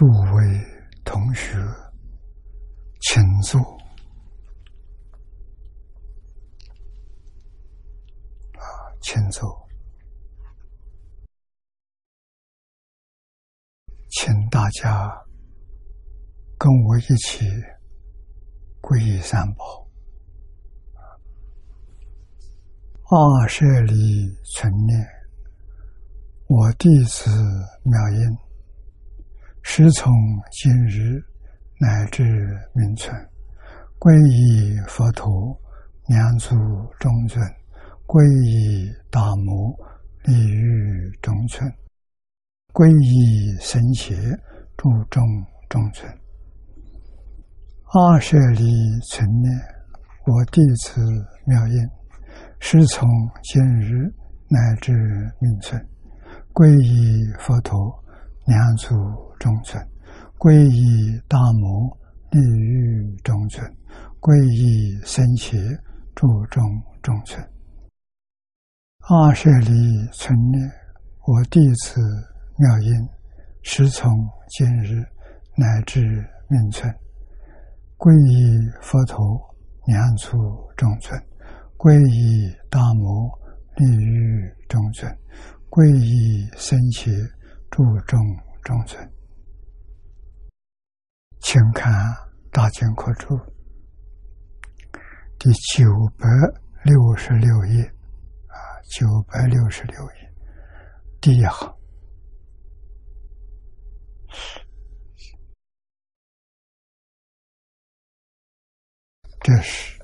诸位同学，请坐。啊，请坐，请大家跟我一起皈依三宝。二舍里存念，我弟子妙音，时从今日乃至明存，皈依佛陀，两足中尊；皈依大摩，利欲中存；皈依僧伽，注中中存。二舍里存念，我弟子妙音。时从今日乃至命存，皈依佛陀，两足中尊；皈依大摩，利欲中尊；皈依僧伽，注中中尊。二舍里存念，我弟子妙音，师从今日乃至命存，皈依佛陀，两足中尊。皈依大摩利欲中尊，皈依僧伽注重中尊。请看《大经科注》第九百六十六页，啊，九百六十六页第一行，这是。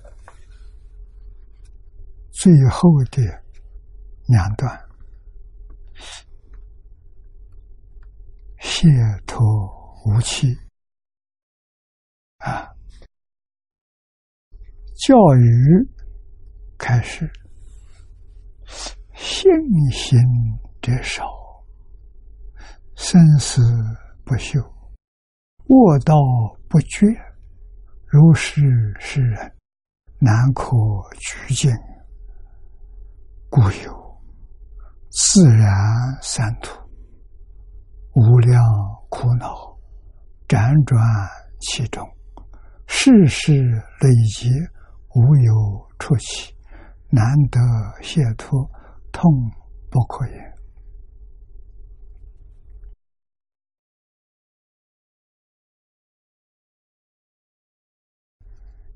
最后的两段，解脱无期啊，教育开始，信心者少，生死不休，卧道不绝，如是世人，难可拘禁。故有自然三途，无量苦恼辗转其中，世事累劫无有出期，难得解脱，痛不可言。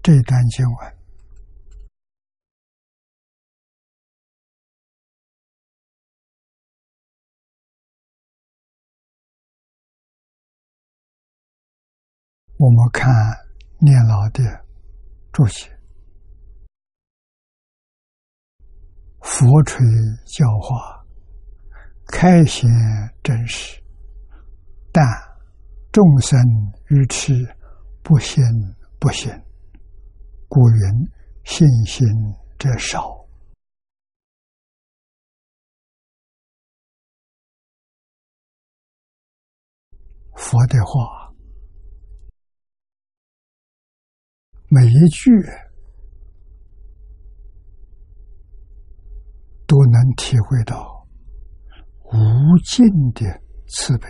这段经文。我们看念老的注解：“佛垂教化，开显真实，但众生愚痴，不信不信，故云信心者少。”佛的话。每一句都能体会到无尽的慈悲、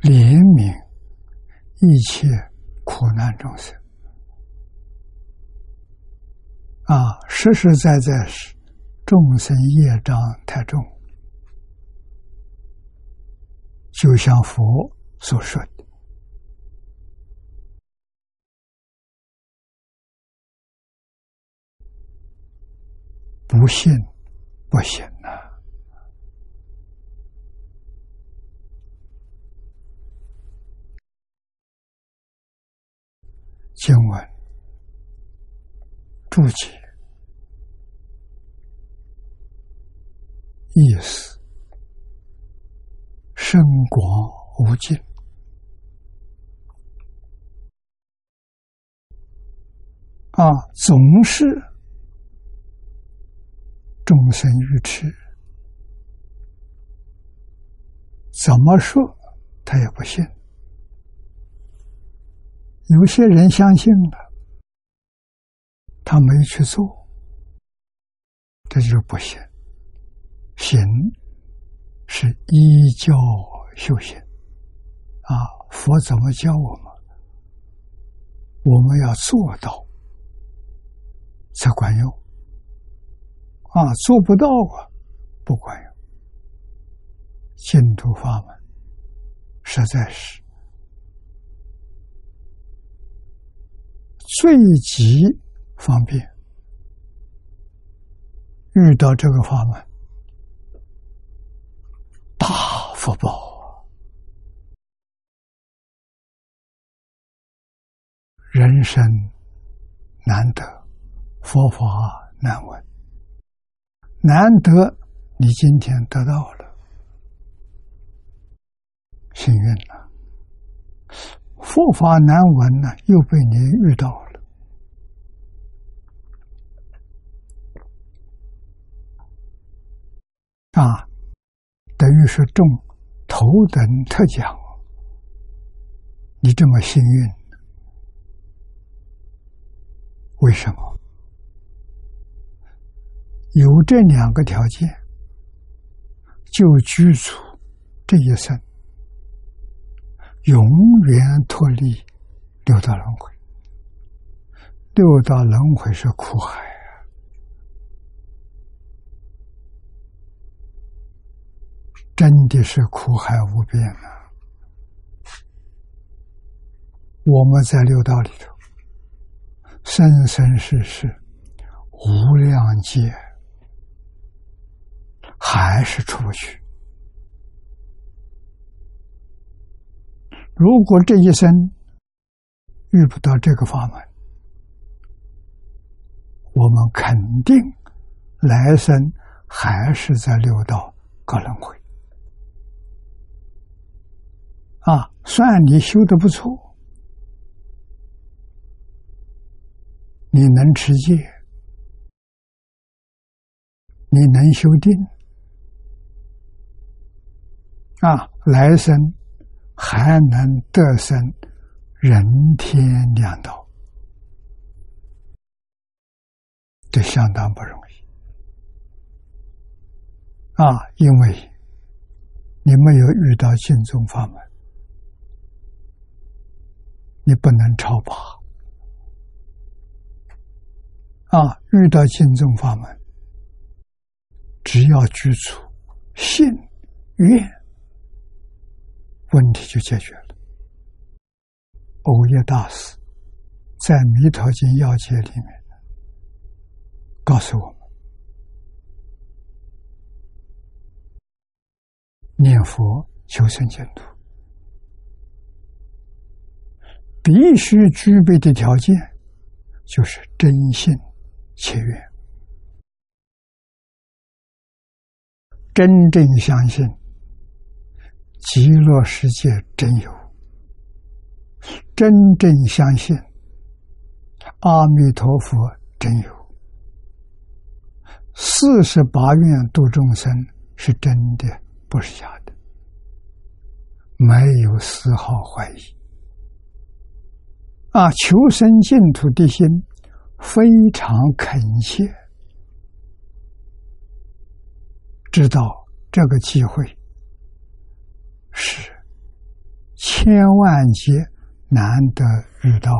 怜悯一切苦难众生啊！实实在在是众生业障太重，就像佛所说的。不信，不行呐！经文注解意思深广无尽啊，总是。众生愚痴，怎么说他也不信。有些人相信了，他没去做，这就是不信。行是依教修行啊！佛怎么教我们？我们要做到才管用啊！做不到啊，不管用。净土法门实在是最极方便，遇到这个法门。大福报，人生难得，佛法难闻。难得你今天得到了，幸运了。佛法难闻呢，又被你遇到了，啊。等于是中头等特奖，你这么幸运，为什么？有这两个条件，就居住这一生，永远脱离六道轮回。六道轮回是苦海。真的是苦海无边啊！我们在六道里头，生生世世无量劫，还是出不去。如果这一生遇不到这个法门，我们肯定来生还是在六道搞轮回。啊，算你修的不错，你能持戒，你能修定，啊，来生还能得生人天两道，这相当不容易。啊，因为你没有遇到净宗法门。你不能超拔啊！遇到净宗法门，只要居住信愿，问题就解决了。欧耶大师在《弥陀经要解》里面告诉我们：念佛求生净土。必须具备的条件，就是真信切愿，真正相信极乐世界真有，真正相信阿弥陀佛真有，四十八愿度众生是真的，不是假的，没有丝毫怀疑。啊，求生净土的心非常恳切，知道这个机会是千万劫难得遇到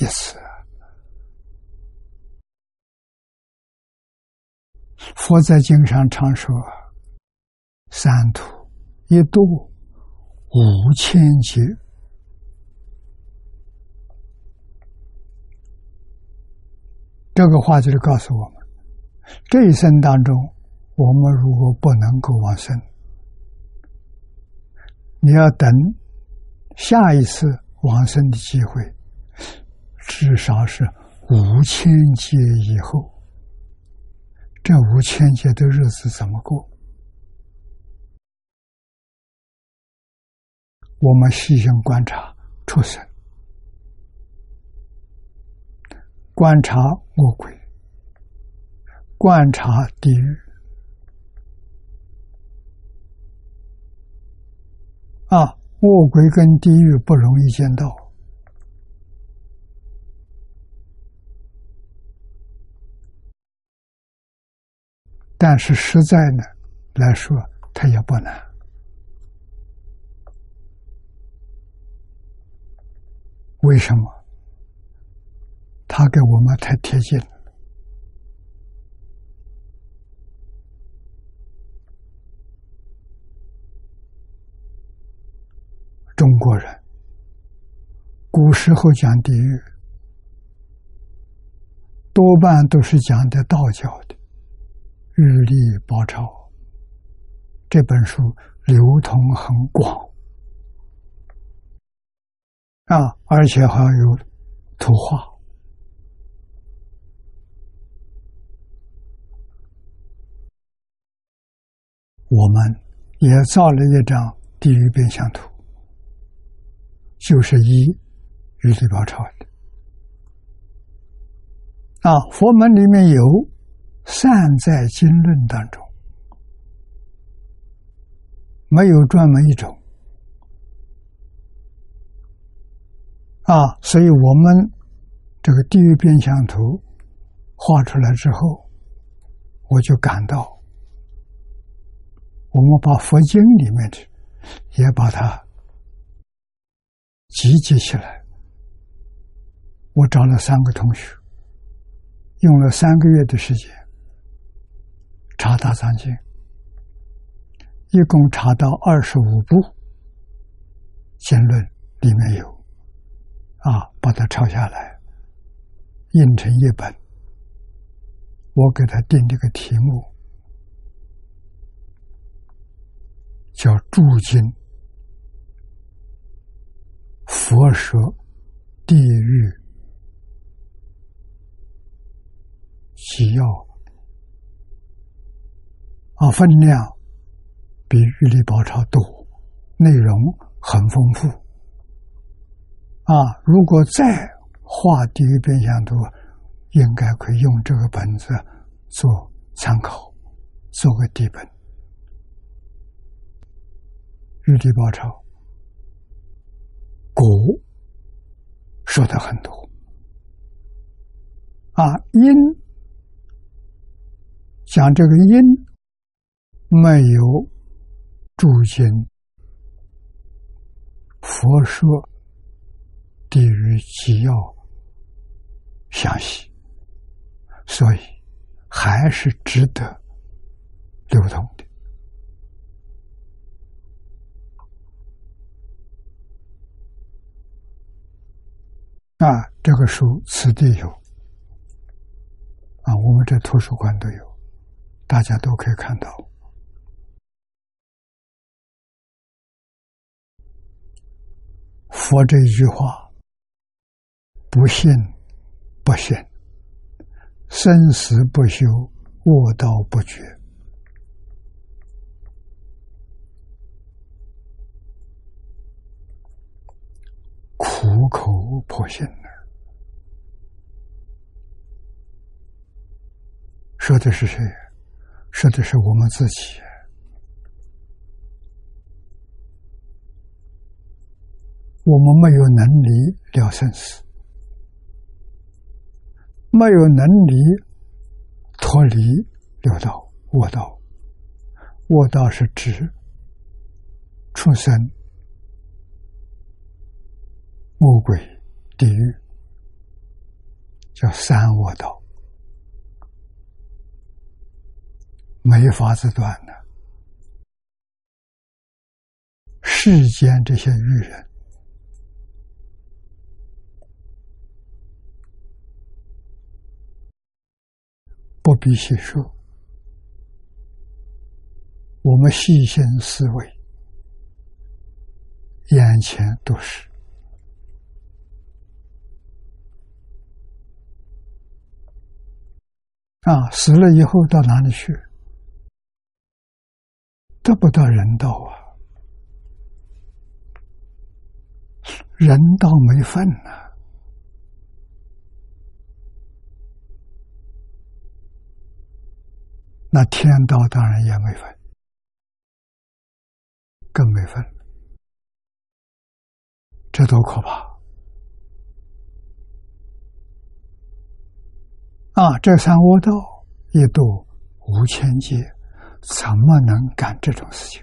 一次。佛在经上常说：“三途一度五千劫。”这个话就是告诉我们，这一生当中，我们如果不能够往生，你要等下一次往生的机会，至少是五千劫以后。这五千劫的日子怎么过？我们细心观察畜生。观察恶鬼，观察地狱啊！恶鬼跟地狱不容易见到，但是实在呢来说，它也不难。为什么？他给我们太贴近了。中国人古时候讲地狱，多半都是讲的道教的《玉历宝钞》这本书流通很广。啊，而且还有图画。我们也造了一张地狱变相图，就是以玉历宝钞的啊。佛门里面有《善在经论》当中，没有专门一种啊，所以我们这个地狱变相图画出来之后，我就感到。我们把佛经里面的也把它集结起来。我找了三个同学，用了三个月的时间查大藏经，一共查到二十五部经论里面有，啊，把它抄下来，印成一本。我给他定这个题目。叫注经佛说地狱需要啊，分量比《玉历宝钞》多，内容很丰富啊。如果再画地狱变相图，应该可以用这个本子做参考，做个底本。玉帝宝钞，果说的很多。啊，因讲这个因没有诸经佛说地狱纪要详细，所以还是值得流通的。啊，这个书此地有，啊，我们这图书馆都有，大家都可以看到。佛这一句话：不信不信，生死不休，卧道不绝。苦口婆心的，说的是谁？说的是我们自己。我们没有能力了生死，没有能力脱离六道、卧道。卧道是指出生。魔鬼地狱叫三恶道，没法子断的。世间这些愚人，不必细说，我们细心思维，眼前都是。啊，死了以后到哪里去？得不到人道啊，人道没份呐。那天道当然也没份，更没份，这多可怕！啊，这三恶道一度五千劫，怎么能干这种事情？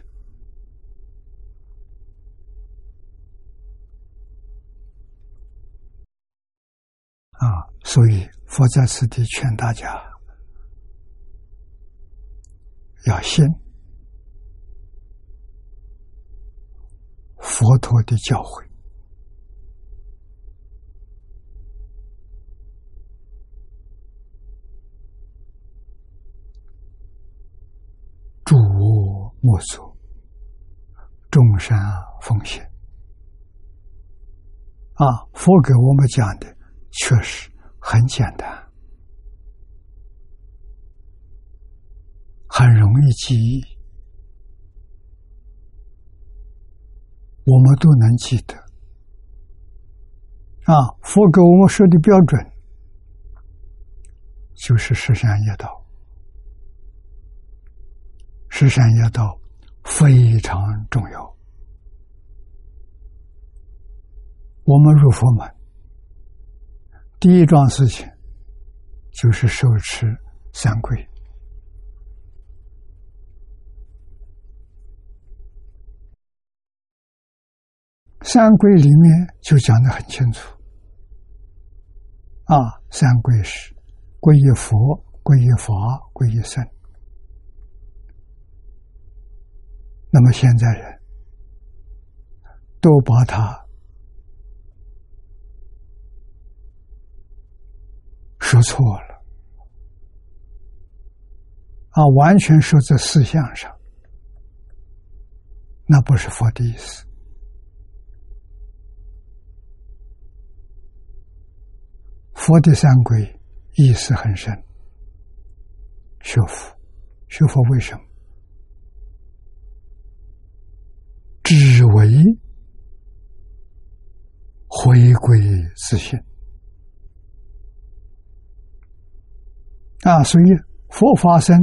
啊，所以佛在此地劝大家要信佛陀的教诲。诸我莫作，众善奉行。啊，佛给我们讲的确实很简单，很容易记忆，我们都能记得。啊，佛给我们说的标准就是十善业道。十善业道非常重要。我们入佛门，第一桩事情就是受持三规。三规里面就讲的很清楚，啊，三规是皈依佛、皈依法、皈依僧。那么现在人都把它说错了啊，完全说在思想上，那不是佛的意思。佛的三规意思很深，学佛，学佛为什么？只为回归自信啊！所以佛法僧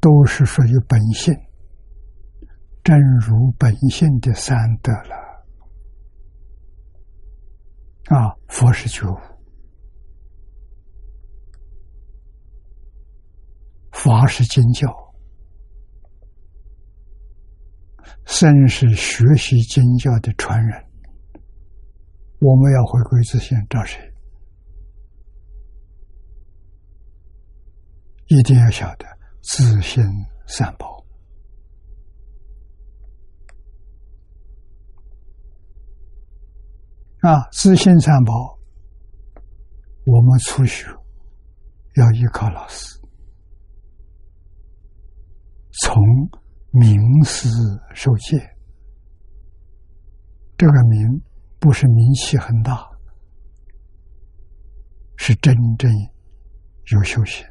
都是属于本性，正如本性的三德了啊！佛是觉悟，法是经教。僧是学习经教的传人，我们要回归自信，找谁？一定要晓得自信三宝啊！自信三宝，我们初学要依靠老师，从。名师受戒，这个名不是名气很大，是真正有修行，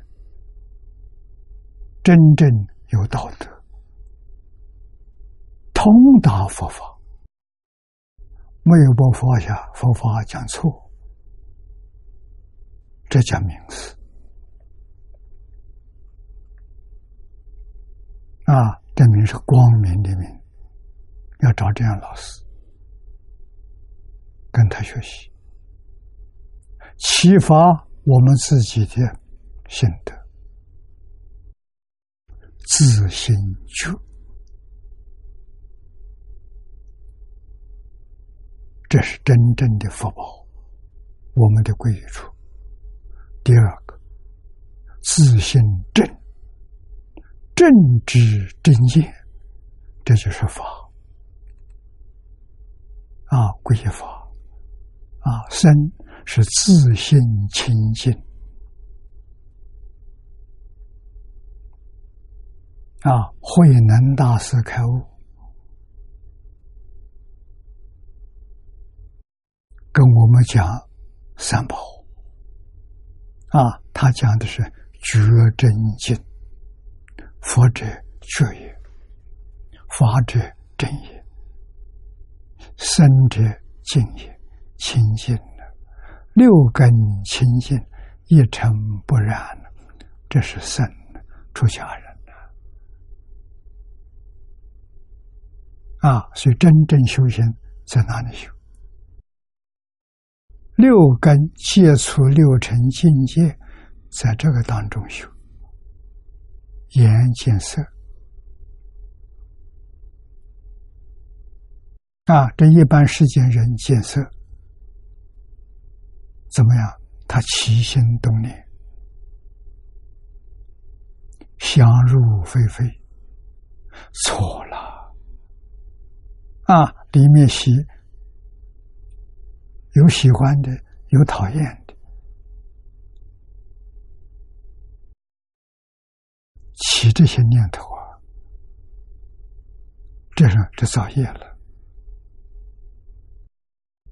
真正有道德，通达佛法，没有把佛法佛法讲错，这叫名师啊。这名是光明的名，要找这样老师跟他学习，启发我们自己的心得，自心觉，这是真正的福报，我们的归处。第二个，自信正。正知正见，这就是法。啊，皈依法。啊，身是自信清净。啊，慧能大师开悟，跟我们讲三宝。啊，他讲的是觉真经。佛者觉也，法者正也，生者净也，清净了，六根清净，一尘不染，这是僧出家人啊！所以真正修行在哪里修？六根接触六尘境界，在这个当中修。眼见色啊，这一般世间人见色怎么样？他起心动念，想入非非，错了啊！里面喜有喜欢的，有讨厌的。起这些念头啊，这是这造业了。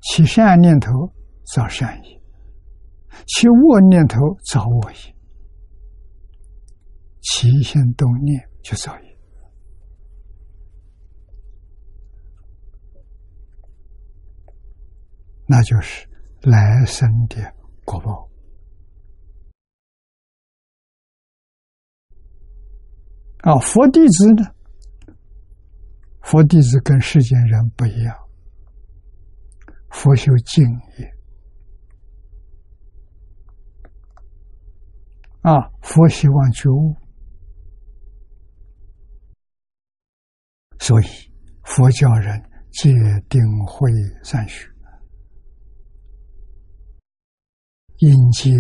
起善念头造善业，起恶念头造恶业，起心动念就造业，那就是来生的果报。啊！佛弟子呢？佛弟子跟世间人不一样。佛修静业啊，佛希望觉悟，所以佛教人戒定慧三学，因戒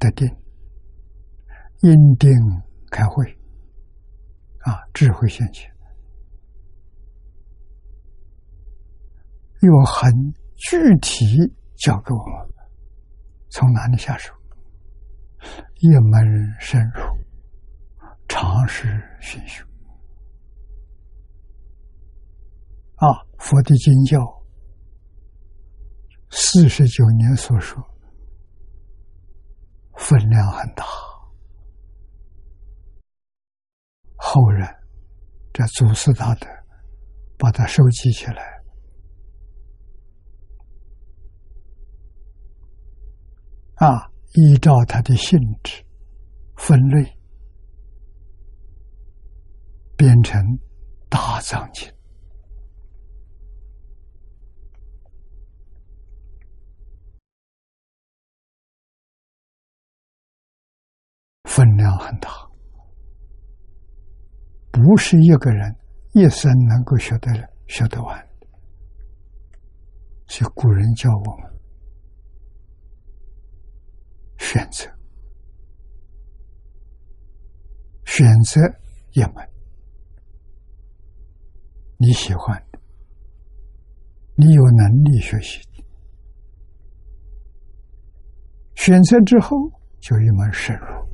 得定，因定开慧，啊，智慧现前，有很。具体教给我们，从哪里下手？一门深入，常识熏修。啊，佛的经教，四十九年所说，分量很大。后人这祖师大德把它收集起来。啊，依照它的性质分类，变成大藏经，分量很大，不是一个人一生能够学得学得完。所以古人教我们。选择，选择一门你喜欢的，你有能力学习的，选择之后就一门深入。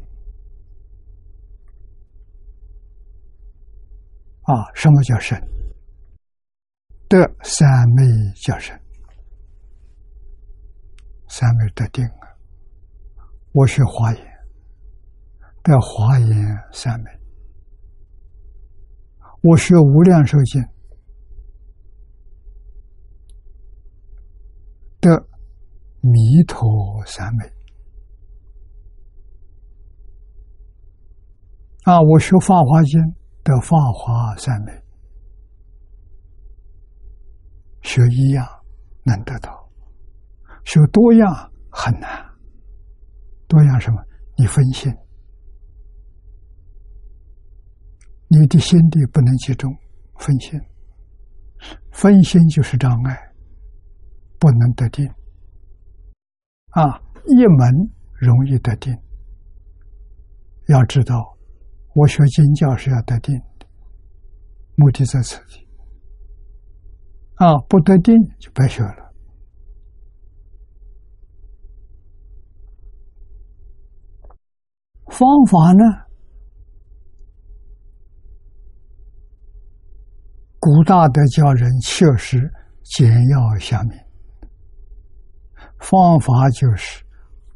啊，什么叫深？得三昧叫深，三昧得定啊。我学华严，得华严三昧；我学无量寿经，得弥陀三昧。啊，我学法华经，得法华三昧。学一样能得到，学多样很难。多样什么？你分心，你的心地不能集中，分心，分心就是障碍，不能得定。啊，一门容易得定。要知道，我学经教是要得定的，目的在此地。啊，不得定就白学了。方法呢？古大德教人确实简要下面，方法就是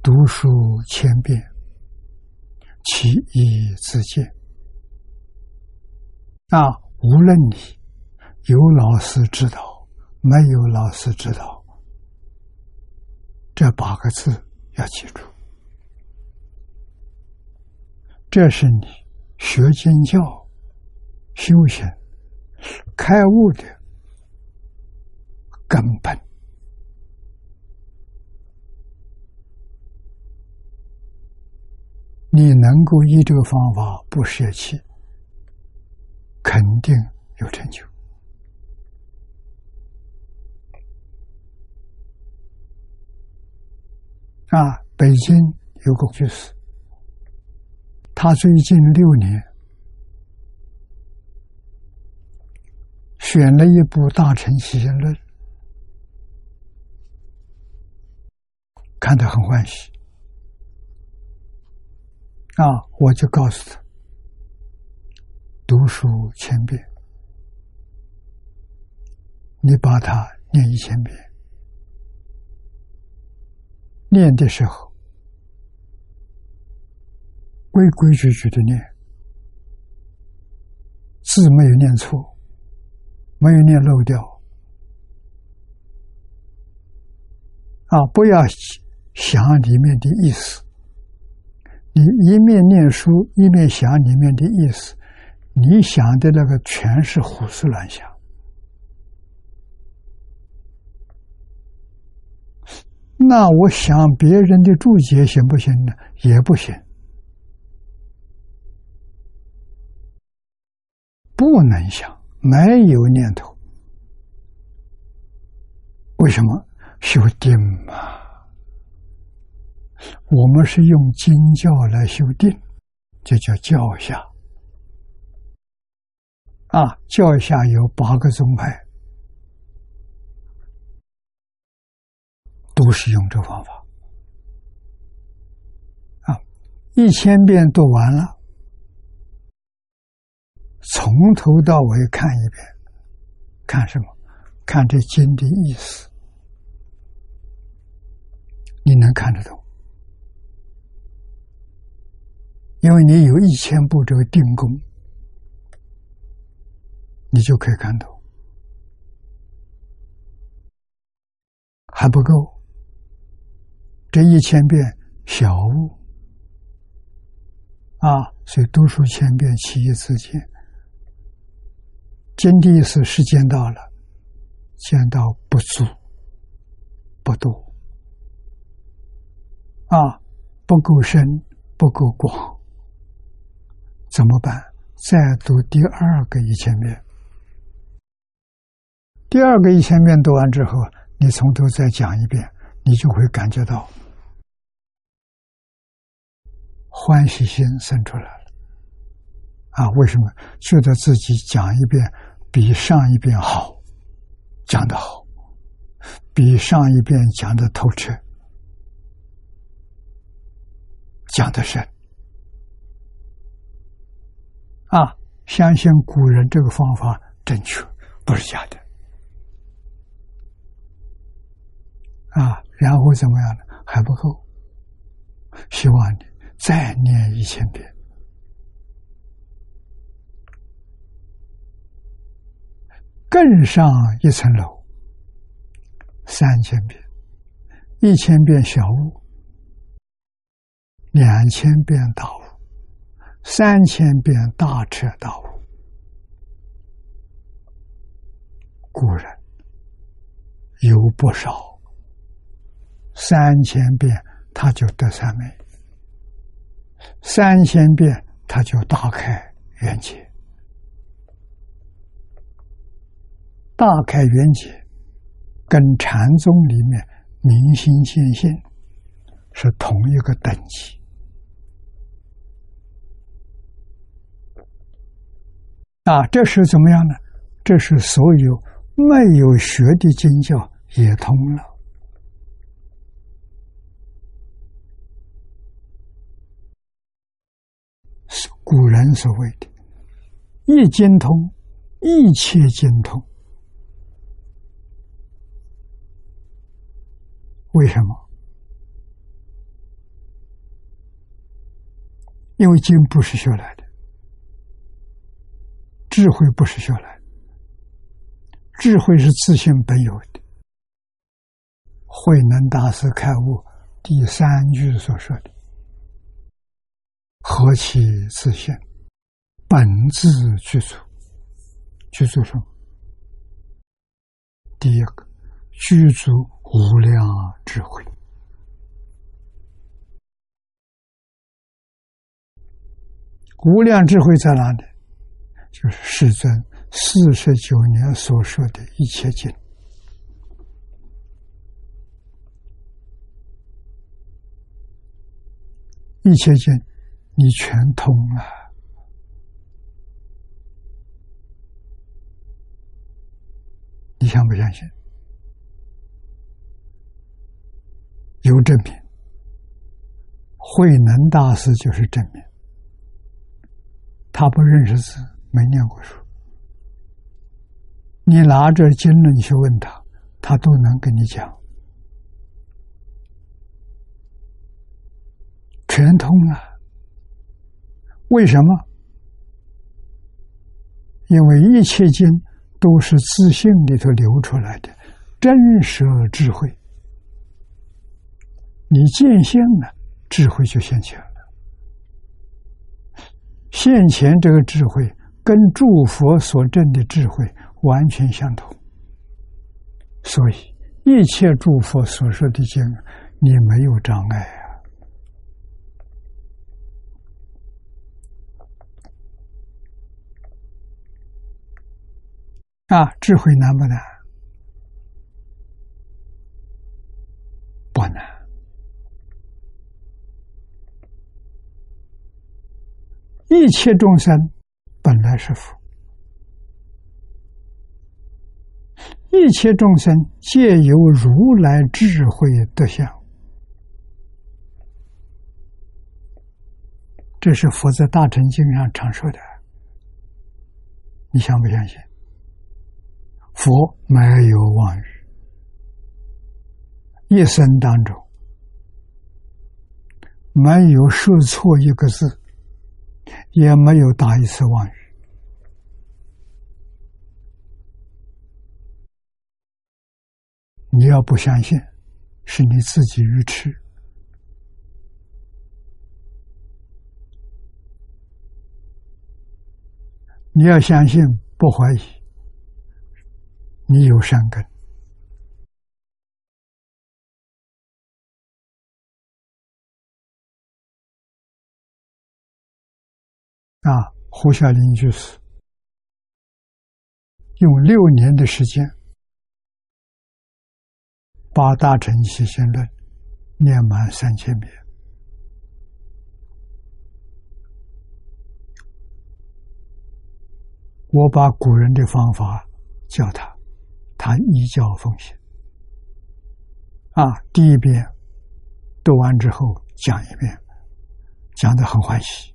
读书千遍，其义自见。那，无论你有老师指导，没有老师指导，这八个字要记住。这是你学经教、修行、开悟的根本。你能够依这个方法不舍弃，肯定有成就。啊，北京有个居士，他最近六年选了一部《大乘起信论》，看得很欢喜。啊，我就告诉他，读书千遍，你把它念一千遍。念的时候，规规矩矩的念，字没有念错，没有念漏掉。啊，不要想里面的意思。你一面念书，一面想里面的意思，你想的那个全是胡思乱想。那我想别人的注解行不行呢？也不行，不能想，没有念头。为什么修定嘛？我们是用经教来修定，这叫教下。啊，教下有八个宗派。都是用这方法啊！一千遍读完了，从头到尾看一遍，看什么？看这经的意思，你能看得懂？因为你有一千步这个定功，你就可以看到，还不够。这一千遍小悟啊，所以读书千遍，其义自见。见的意思是见到了，见到不足不多啊，不够深，不够广，怎么办？再读第二个一千遍。第二个一千遍读完之后，你从头再讲一遍，你就会感觉到。欢喜心生出来了，啊，为什么觉得自己讲一遍比上一遍好，讲的好，比上一遍讲的透彻，讲的深，啊，相信古人这个方法正确，不是假的，啊，然后怎么样呢？还不够，希望你。再念一千遍，更上一层楼，三千遍，一千遍小悟，两千遍大悟，三千遍大彻大悟。古人有不少，三千遍他就得三昧。三千遍，他就大开圆解。大开圆解，跟禅宗里面明心见性是同一个等级。啊，这是怎么样呢？这是所有没有学的经教也通了。古人所谓的“一精通，一切精通”，为什么？因为经不是学来的，智慧不是学来的，智慧是自信本有的。慧能大师开悟第三句所说的。何其自信，本自具足，具足什么？第一个，具足无量智慧。无量智慧在哪里？就是世尊四十九年所说的一切经。一切经你全通了，你相不相信？有证明，慧能大师就是证明。他不认识字，没念过书。你拿着经论去问他，他都能跟你讲，全通了。为什么？因为一切经都是自信里头流出来的真实智慧。你见性了，智慧就现前了。现前这个智慧跟诸佛所证的智慧。完全相同，所以一切诸佛所说的经，你没有障碍啊！啊，智慧难不难？不难。一切众生本来是佛。一切众生皆由如来智慧得相，这是佛在大乘经上常说的。你相不相信？佛没有妄语，一生当中没有说错一个字，也没有打一次妄语。你要不相信，是你自己愚痴。你要相信，不怀疑，你有善根。啊，胡小林就是用六年的时间。把大乘起心论念满三千遍，我把古人的方法教他，他依教奉行。啊，第一遍读完之后讲一遍，讲的很欢喜。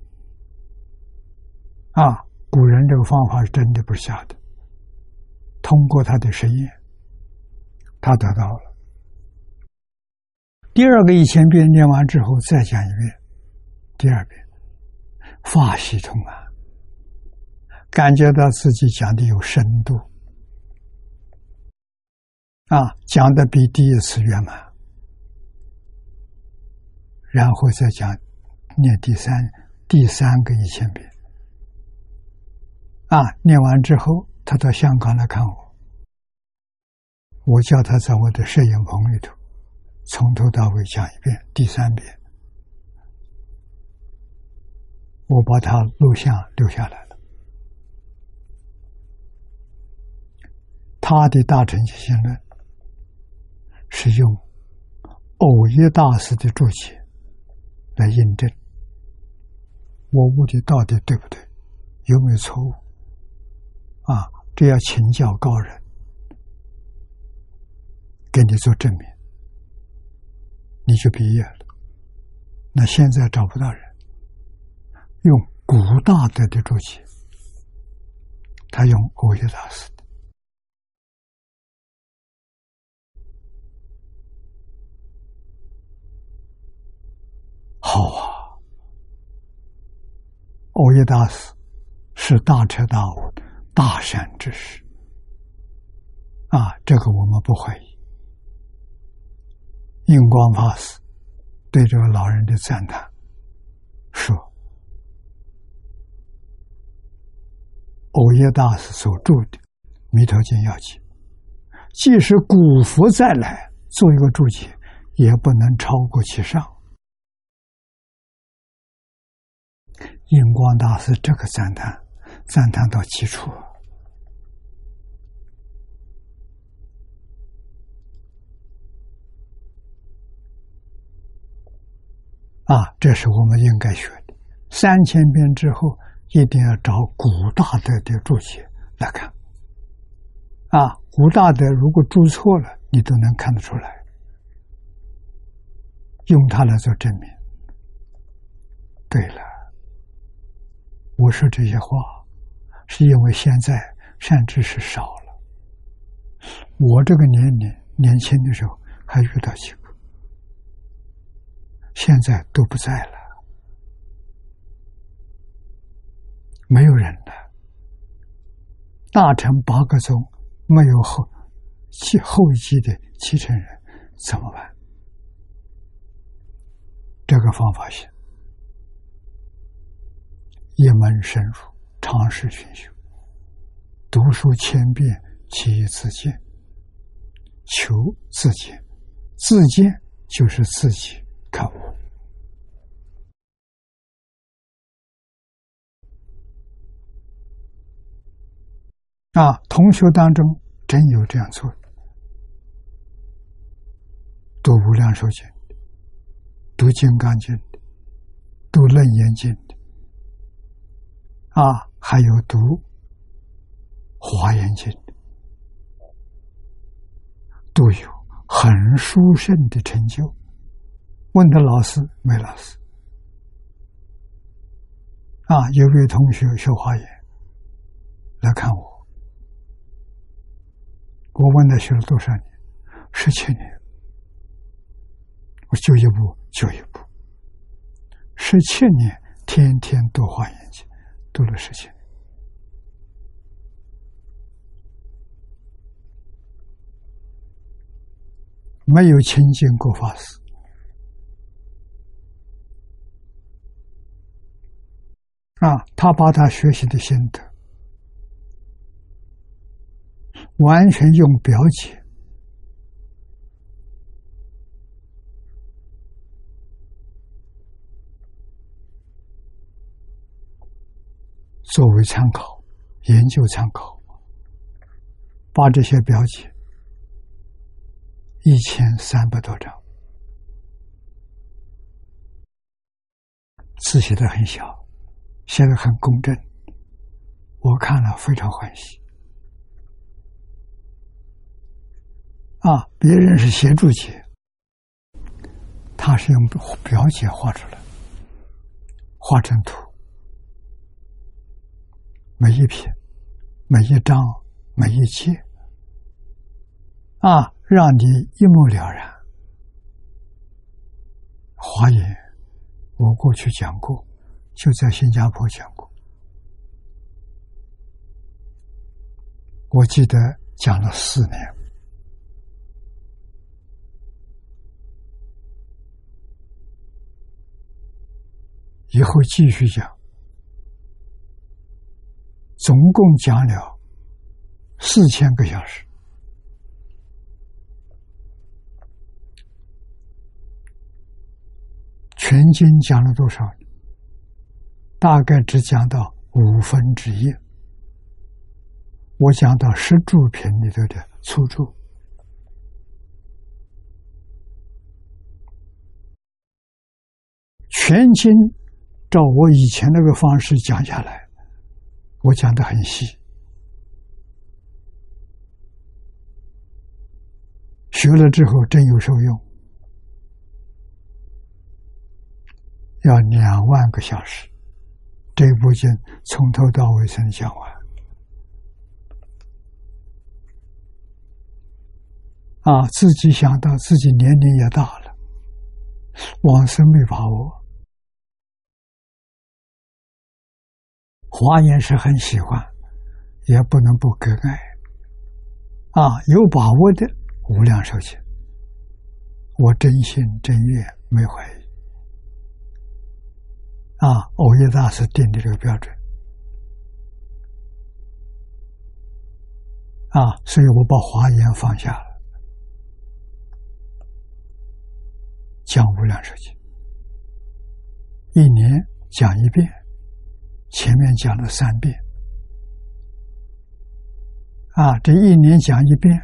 啊，古人这个方法是真的，不是假的。通过他的实验，他得到了。第二个一千遍念完之后，再讲一遍，第二遍，发系统啊，感觉到自己讲的有深度，啊，讲的比第一次圆满，然后再讲念第三第三个一千遍，啊，念完之后，他到香港来看我，我叫他在我的摄影棚里头。从头到尾讲一遍，第三遍，我把他录像留下来了。他的大乘心论是用偶一大师的注解来印证，我悟的到底对不对，有没有错误？啊，这要请教高人，给你做证明。你就毕业了，那现在找不到人用古大德的注解，他用欧耶大师的，好啊！欧耶大师是大彻大悟的、大善之士啊，这个我们不怀疑。印光法师对这个老人的赞叹说：“欧耶大师所著的《弥陀经要解》，即使古佛再来做一个注解，也不能超过其上。”印光大师这个赞叹，赞叹到极处。啊，这是我们应该学的。三千遍之后，一定要找古大德的注解来看。啊，古大德如果注错了，你都能看得出来，用它来做证明。对了，我说这些话，是因为现在善知识少了。我这个年龄年轻的时候还遇到几个，现在都不在了，没有人了。大乘八个宗没有后继后继的继承人，怎么办？这个方法行。一门深入，尝试寻修，读书千遍，其义自见，求自见，自见就是自己看悟。啊，同学当中真有这样做的，读无量寿经读金刚经读楞严经。啊，还有读《华严经》，都有很殊胜的成就。问他老师没老师？啊，有位同学学华严来看我，我问他学了多少年？十七年。我就一步就一步，十七年天天读华严经。读了十七年，没有亲近过法师啊！他把他学习的心得完全用表解。作为参考、研究参考，把这些标记一千三百多张，字写的很小，写的很工整，我看了非常欢喜。啊，别人是写注解，他是用表解画出来，画成图。每一篇、每一章、每一节，啊，让你一目了然。华严，我过去讲过，就在新加坡讲过，我记得讲了四年，以后继续讲。总共讲了四千个小时，全经讲了多少？大概只讲到五分之一。我讲到十注品里头的粗注，全经照我以前那个方式讲下来。我讲的很细，学了之后真有受用，要两万个小时，这部经从头到尾才能讲完。啊，自己想到自己年龄也大了，往生没把握。华严是很喜欢，也不能不割爱。啊，有把握的无量寿经，我真心真愿没怀疑。啊，欧耶大师定的这个标准，啊，所以我把华严放下了，讲无量寿经，一年讲一遍。前面讲了三遍，啊，这一年讲一遍，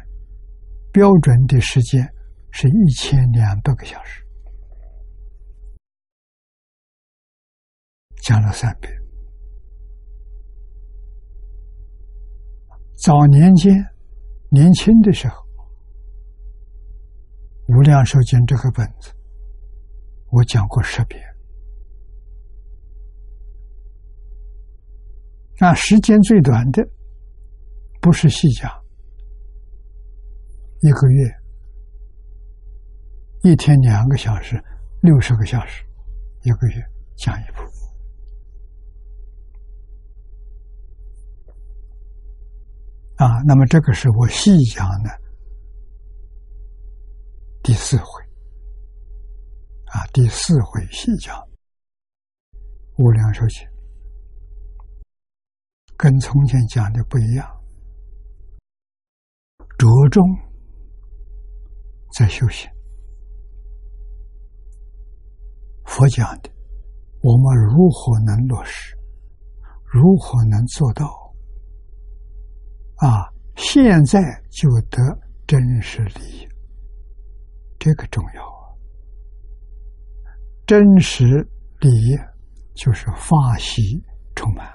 标准的时间是一千两百个小时。讲了三遍。早年间，年轻的时候，《无量寿经》这个本子，我讲过十遍。那时间最短的，不是细讲，一个月，一天两个小时，六十个小时，一个月讲一部。啊，那么这个是我细讲的第四回，啊，第四回细讲无量寿经，跟从前讲的不一样，着重在修行。佛讲的，我们如何能落实？如何能做到？啊！现在就得真实利益，这个重要啊！真实利益就是法喜充满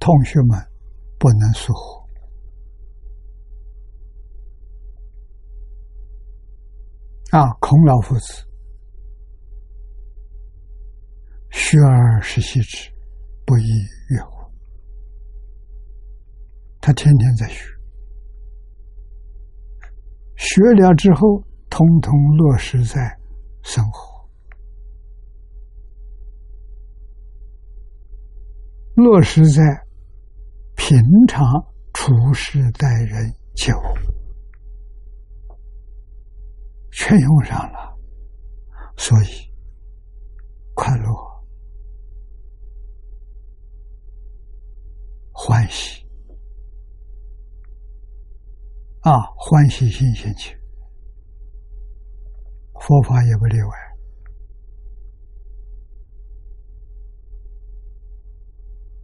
同学们不能疏忽啊！孔老夫子。学而时习之，不亦乐乎？他天天在学，学了之后，通通落实在生活，落实在平常处事待人接物，全用上了，所以快乐。欢喜啊，欢喜心先起，佛法也不例外。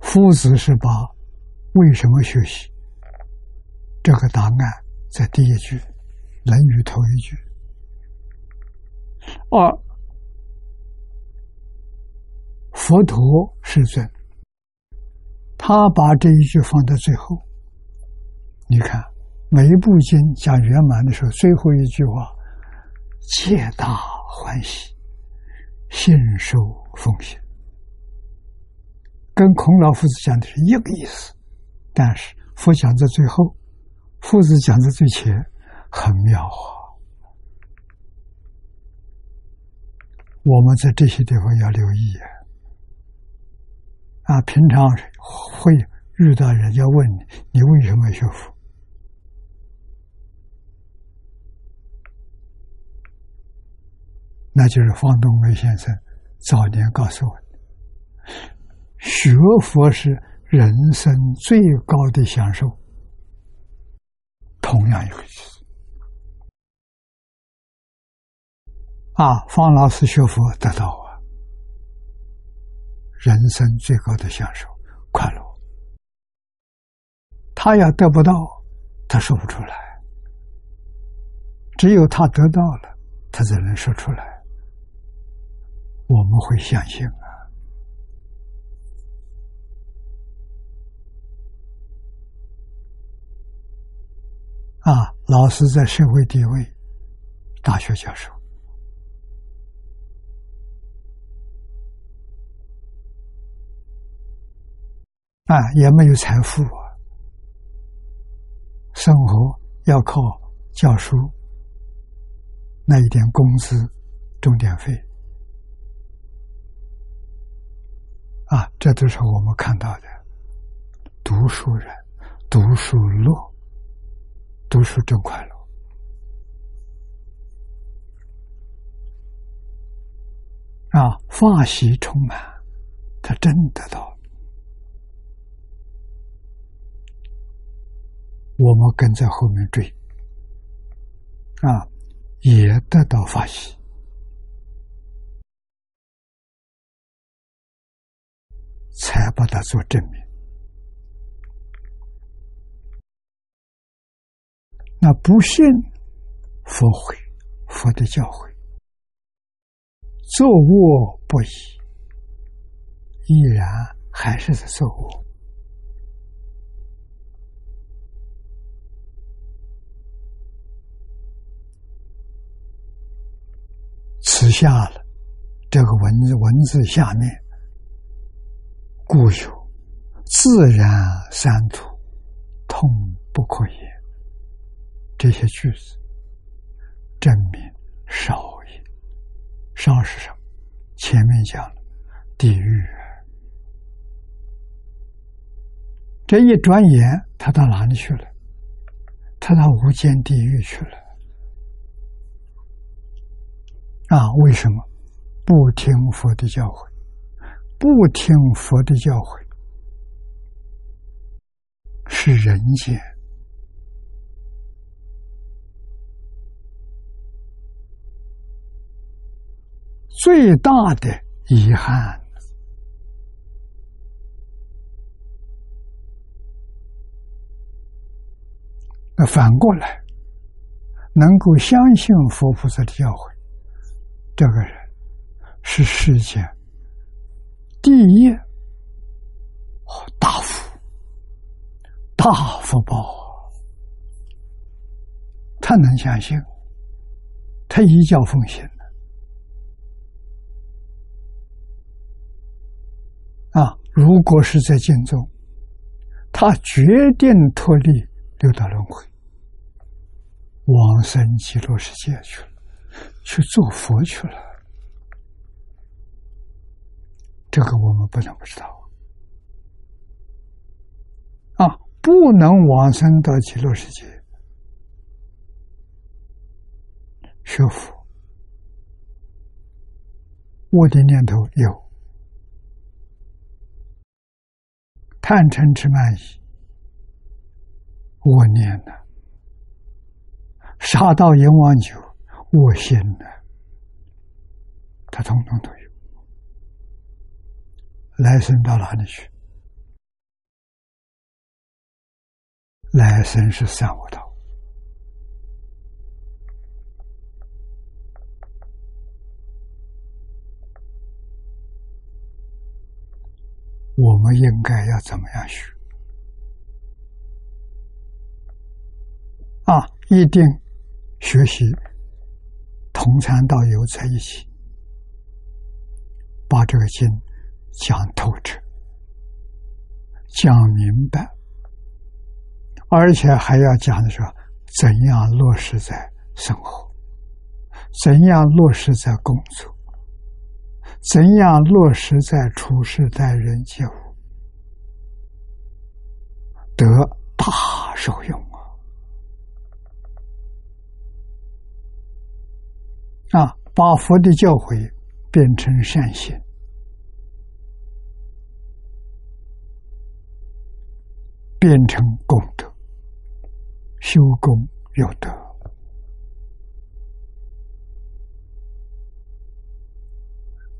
夫子是把为什么学习这个答案在第一句《论语》头一句，二佛陀是尊。他把这一句放在最后，你看每一部经讲圆满的时候，最后一句话“皆大欢喜，信受奉行”，跟孔老夫子讲的是一个意思，但是佛讲在最后，夫子讲在最前，很妙啊！我们在这些地方要留意啊，啊平常。会遇到人家问你：“你为什么学佛？”那就是方东梅先生早年告诉我：“学佛是人生最高的享受。”同样一个意思。啊，方老师学佛得到，人生最高的享受。快乐，他要得不到，他说不出来。只有他得到了，他才能说出来。我们会相信啊！啊，老师在社会地位，大学教授。啊，也没有财富啊，生活要靠教书那一点工资、钟点费啊，这都是我们看到的。读书人，读书乐，读书真快乐啊，发喜充满，他真得到。我们跟在后面追，啊，也得到发喜，才把它做证明。那不信佛会，佛的教诲，作恶不已，依然还是在作恶。此下了这个文字文字下面，故有自然三途，痛不可言。这些句子证明少也，少是什么？前面讲了地狱，这一转眼，他到哪里去了？他到无间地狱去了。啊，为什么不听佛的教诲？不听佛的教诲，是人间最大的遗憾。那反过来，能够相信佛菩萨的教诲。这个人是世间第一大福、大福报。他能相信，他一教奉行啊！如果是在建中，他决定脱离六道轮回，往生极乐世界去了。去做佛去了，这个我们不能不知道。啊！不能往生到极乐世界，学佛，我的念头有。贪嗔痴慢疑，我念呢，杀盗阎王酒。我心呢，他通通都有。来生到哪里去？来生是三恶道。我们应该要怎么样学？啊，一定学习。同参道友在一起，把这个经讲透彻、讲明白，而且还要讲的是怎样落实在生活，怎样落实在工作，怎样落实在处事待人接物，得大受用。啊，把佛的教诲变成善行，变成功德，修功有德，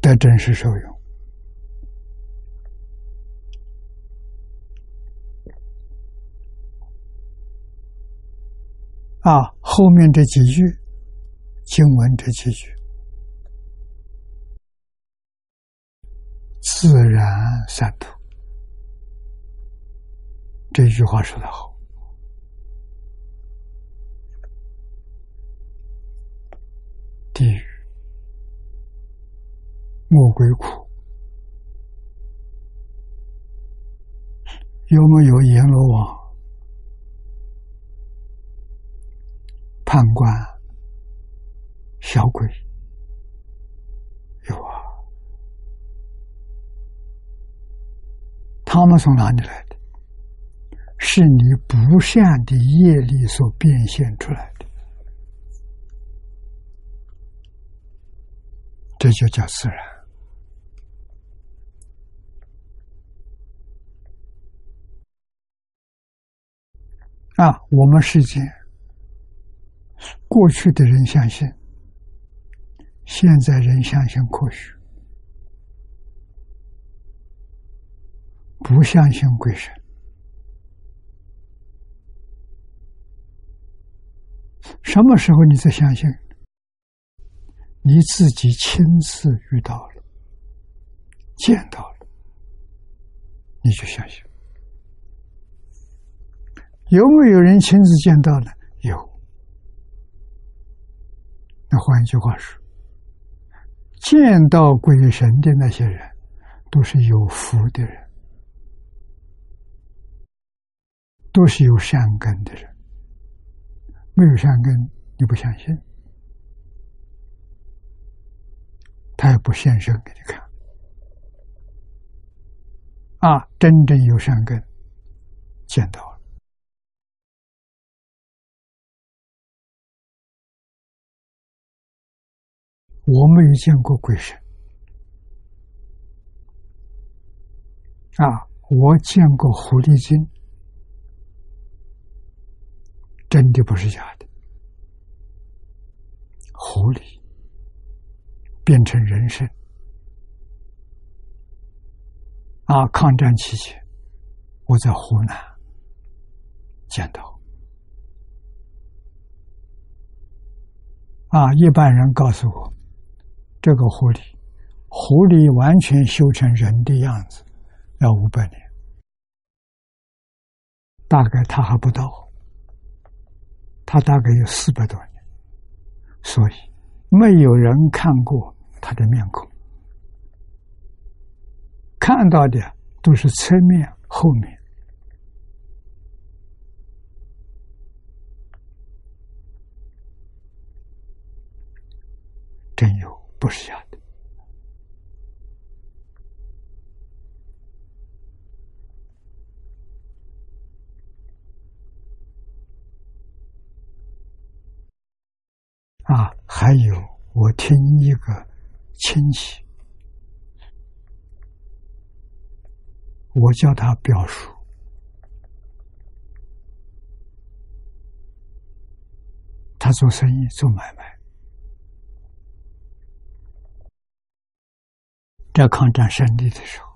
得真实受用。啊，后面这几句。经文这几句，自然三途。这句话说的好，地狱、魔鬼苦，有没有阎罗王、判官？小鬼有啊，他们从哪里来的？是你不善的业力所变现出来的，这就叫自然啊！我们世间过去的人相信。现在人相信科学，不相信鬼神什么时候你才相信？你自己亲自遇到了，见到了，你就相信。有没有人亲自见到呢？有。那换一句话说，见到鬼神的那些人，都是有福的人，都是有善根的人。没有善根，你不相信，他也不现身给你看。啊，真正有善根，见到。我没有见过鬼神啊！我见过狐狸精，真的不是假的。狐狸变成人身啊！抗战期间，我在湖南见到啊！一般人告诉我。这个狐狸，狐狸完全修成人的样子，要五百年，大概他还不到，他大概有四百多年，所以没有人看过他的面孔，看到的都是侧面、后面，真有。不是假的啊！还有，我听一个亲戚，我叫他表叔，他做生意做买卖。在抗战胜利的时候，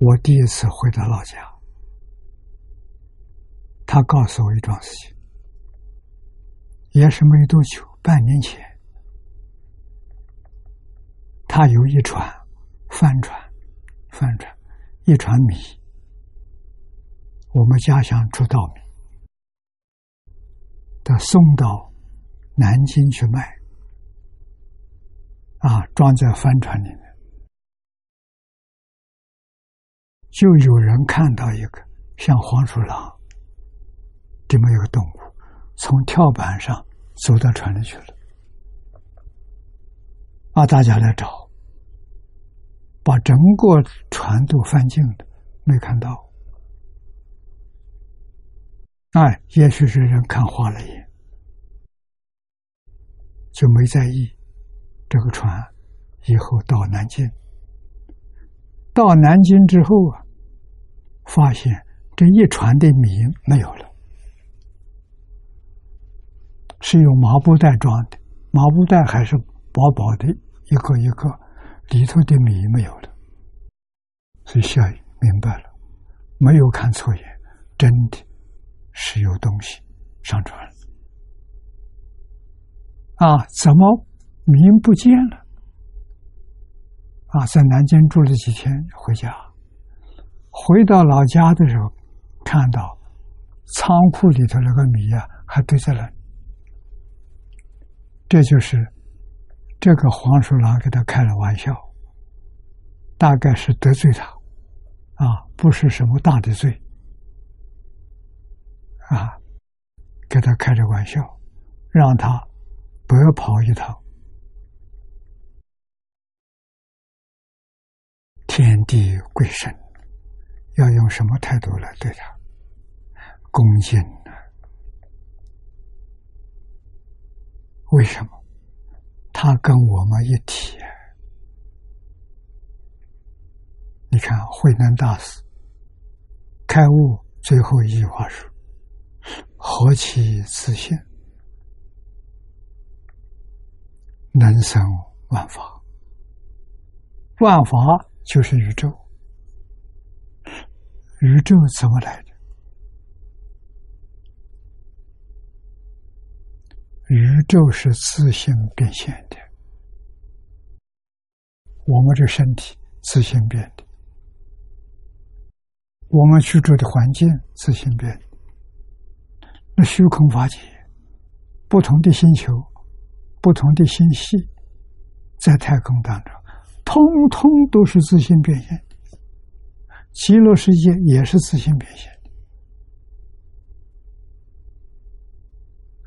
我第一次回到老家，他告诉我一桩事情，也是没多久，半年前，他有一船帆船，帆船一船米，我们家乡出稻米，他送到南京去卖。啊，装在帆船里面，就有人看到一个像黄鼠狼这么一个动物，从跳板上走到船里去了。啊，大家来找，把整个船都翻净了，没看到。哎，也许是人看花了眼，就没在意。这个船以后到南京，到南京之后啊，发现这一船的米没有了，是用麻布袋装的，麻布袋还是薄薄的，一个一个，里头的米没有了，所以夏雨明白了，没有看错眼，真的是有东西上船了啊？怎么？名不见了，啊，在南京住了几天，回家，回到老家的时候，看到仓库里头那个米啊，还堆在那。这就是这个黄鼠狼给他开了玩笑，大概是得罪他，啊，不是什么大的罪，啊，给他开着玩笑，让他白跑一趟。天地贵神，要用什么态度来对他？恭敬呢？为什么？他跟我们一体。你看慧能大师开悟最后一句话说：“何其自信，能生万法，万法。”就是宇宙，宇宙怎么来的？宇宙是自行变现的。我们这身体自行变的，我们居住的环境自行变的。那虚空法界，不同的星球，不同的星系，在太空当中。通通都是自信变现的。极乐世界也是自信变现的。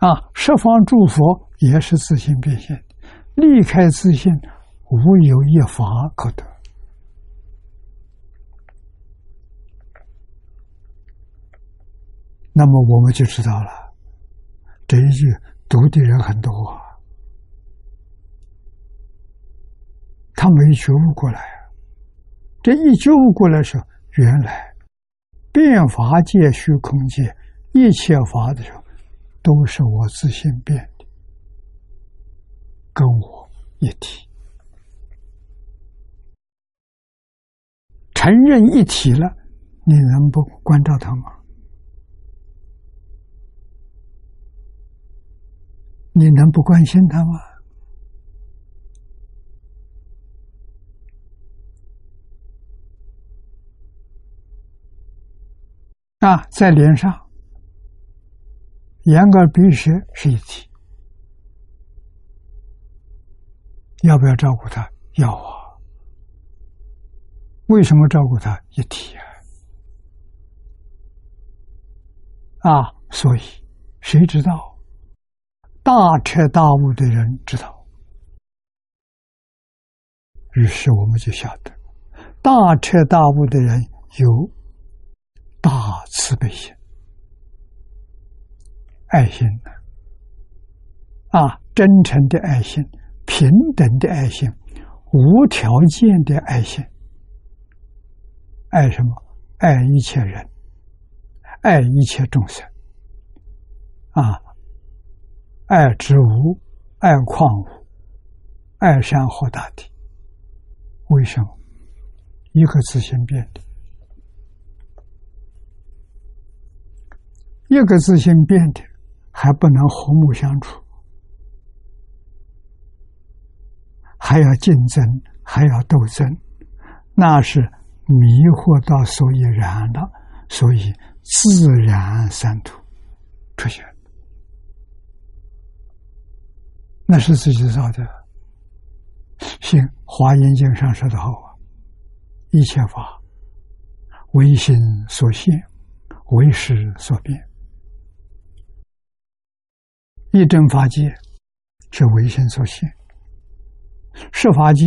啊，十方诸佛也是自信变现的。离开自信，无有一法可得。那么我们就知道了，这一句读的人很多，啊，他没觉悟过来。这一觉悟过来时候，原来变法界、虚空界一切法的时候，都是我自性变的，跟我一体，承认一体了，你能不关照他吗？你能不关心他吗？啊，在脸上，眼、耳、鼻、舌是一体，要不要照顾他？要啊。为什么照顾他？一体啊！啊，所以谁知道？大彻大悟的人知道，于是我们就晓得，大彻大悟的人有大慈悲心、爱心啊，真诚的爱心、平等的爱心、无条件的爱心。爱什么？爱一切人，爱一切众生啊。爱植物，爱矿物，爱山河大地。为什么？一个自性变的，一个自性变的，还不能和睦相处，还要竞争，还要斗争，那是迷惑到所以然了，所以自然三途出现。那是自己造的。信《华严经》上说的好啊，一切法唯心所现，唯识所变。一真法界是唯心所现，十法界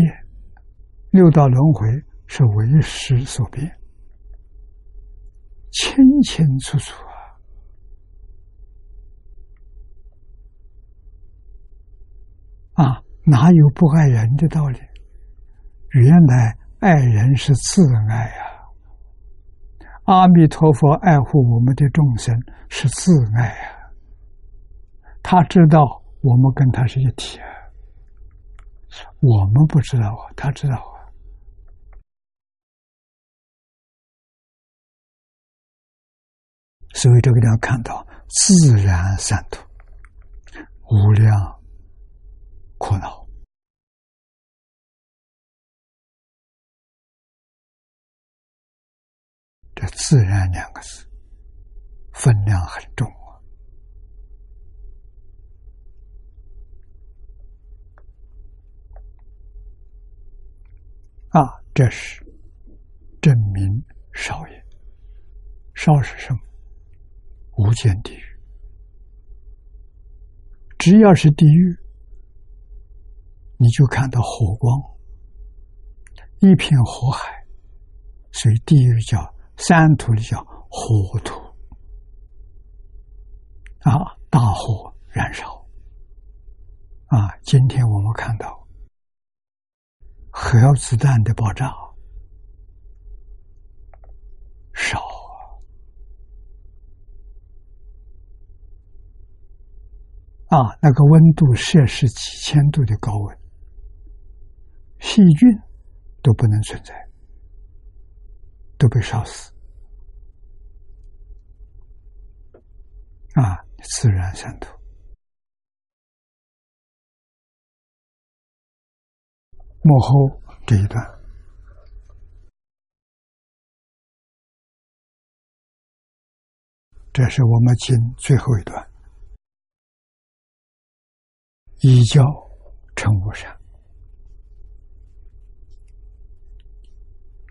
六道轮回是唯识所变，清清楚楚。啊，哪有不爱人的道理？原来爱人是自爱呀！阿弥陀佛爱护我们的众生是自爱呀！他知道我们跟他是一体，我们不知道啊，他知道啊。所以这个地方看到自然三途，无量。苦恼，这“自然”两个字分量很重啊！这是证明少爷，少是什么？无间地狱，只要是地狱。你就看到火光，一片火海，所以地狱叫三途里叫火土啊，大火燃烧啊。今天我们看到核子弹的爆炸少啊，那个温度摄氏几千度的高温。细菌都不能存在，都被烧死啊！自然三途幕后这一段，这是我们经最后一段，依教成无善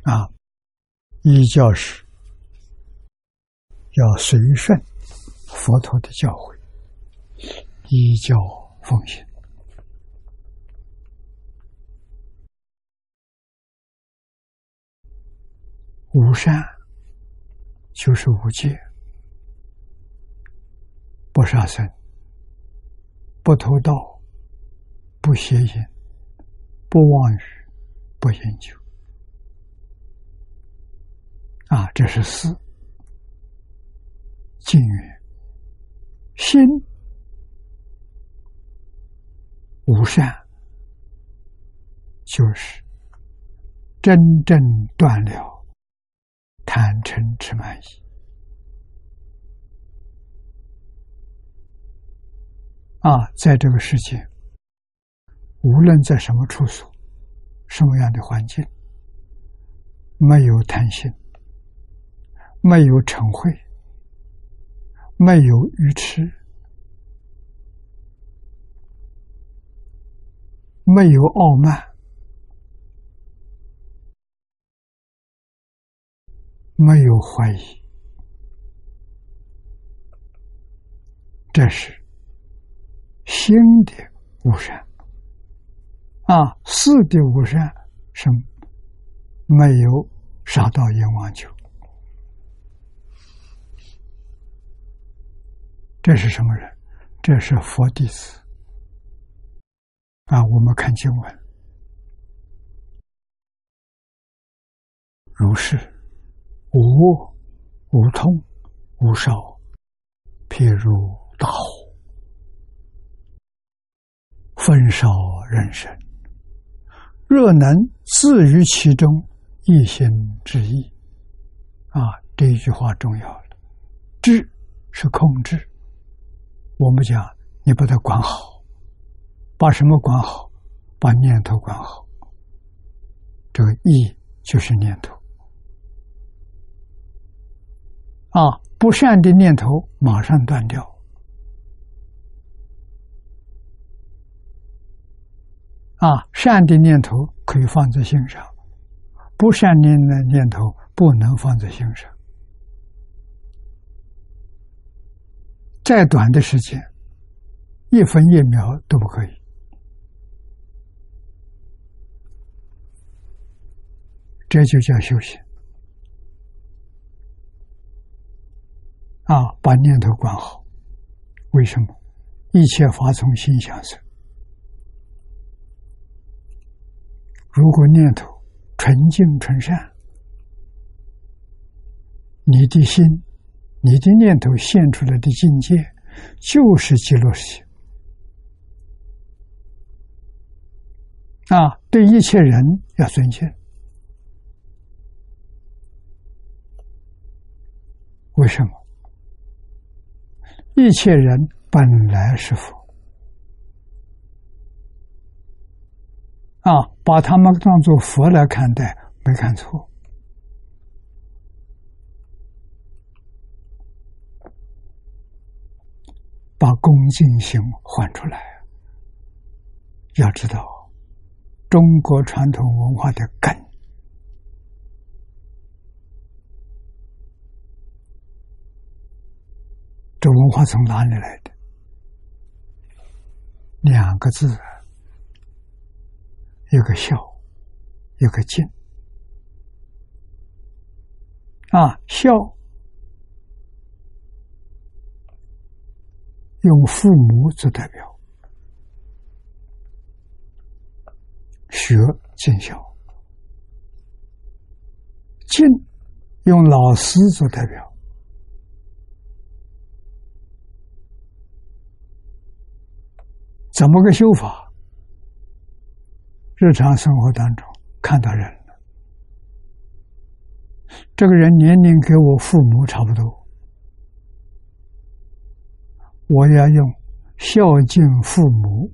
啊，依教是要随顺佛陀的教诲，依教奉行。无善就是无戒，不杀生，不偷盗，不邪淫，不妄语，不饮酒。啊，这是四敬愿心无善，就是真正断了。贪嗔痴慢疑啊，在这个世界，无论在什么处所、什么样的环境，没有贪心，没有嗔恚，没有愚痴，没有傲慢。没有怀疑，这是心的无善啊。四的无善是没有杀到阎王去，这是什么人？这是佛弟子啊。我们看经文，如是。无恶、无痛、无少，譬如大火，焚烧人生。若能自于其中，一心之意。啊，这一句话重要了。知是控制，我们讲你把它管好，把什么管好？把念头管好。这个意就是念头。啊，不善的念头马上断掉。啊，善的念头可以放在心上，不善念的念头不能放在心上。再短的时间，一分一秒都不可以。这就叫修行。啊，把念头管好。为什么？一切法从心想生。如果念头纯净纯善，你的心、你的念头现出来的境界，就是极乐世界。啊，对一切人要尊敬。为什么？一切人本来是佛啊，把他们当做佛来看待，没看错。把恭敬心换出来，要知道中国传统文化的根。这文化从哪里来的？两个字，一个孝，一个敬。啊，孝用父母做代表，学尽孝；敬用老师做代表。怎么个修法？日常生活当中看到人了，这个人年龄跟我父母差不多，我要用孝敬父母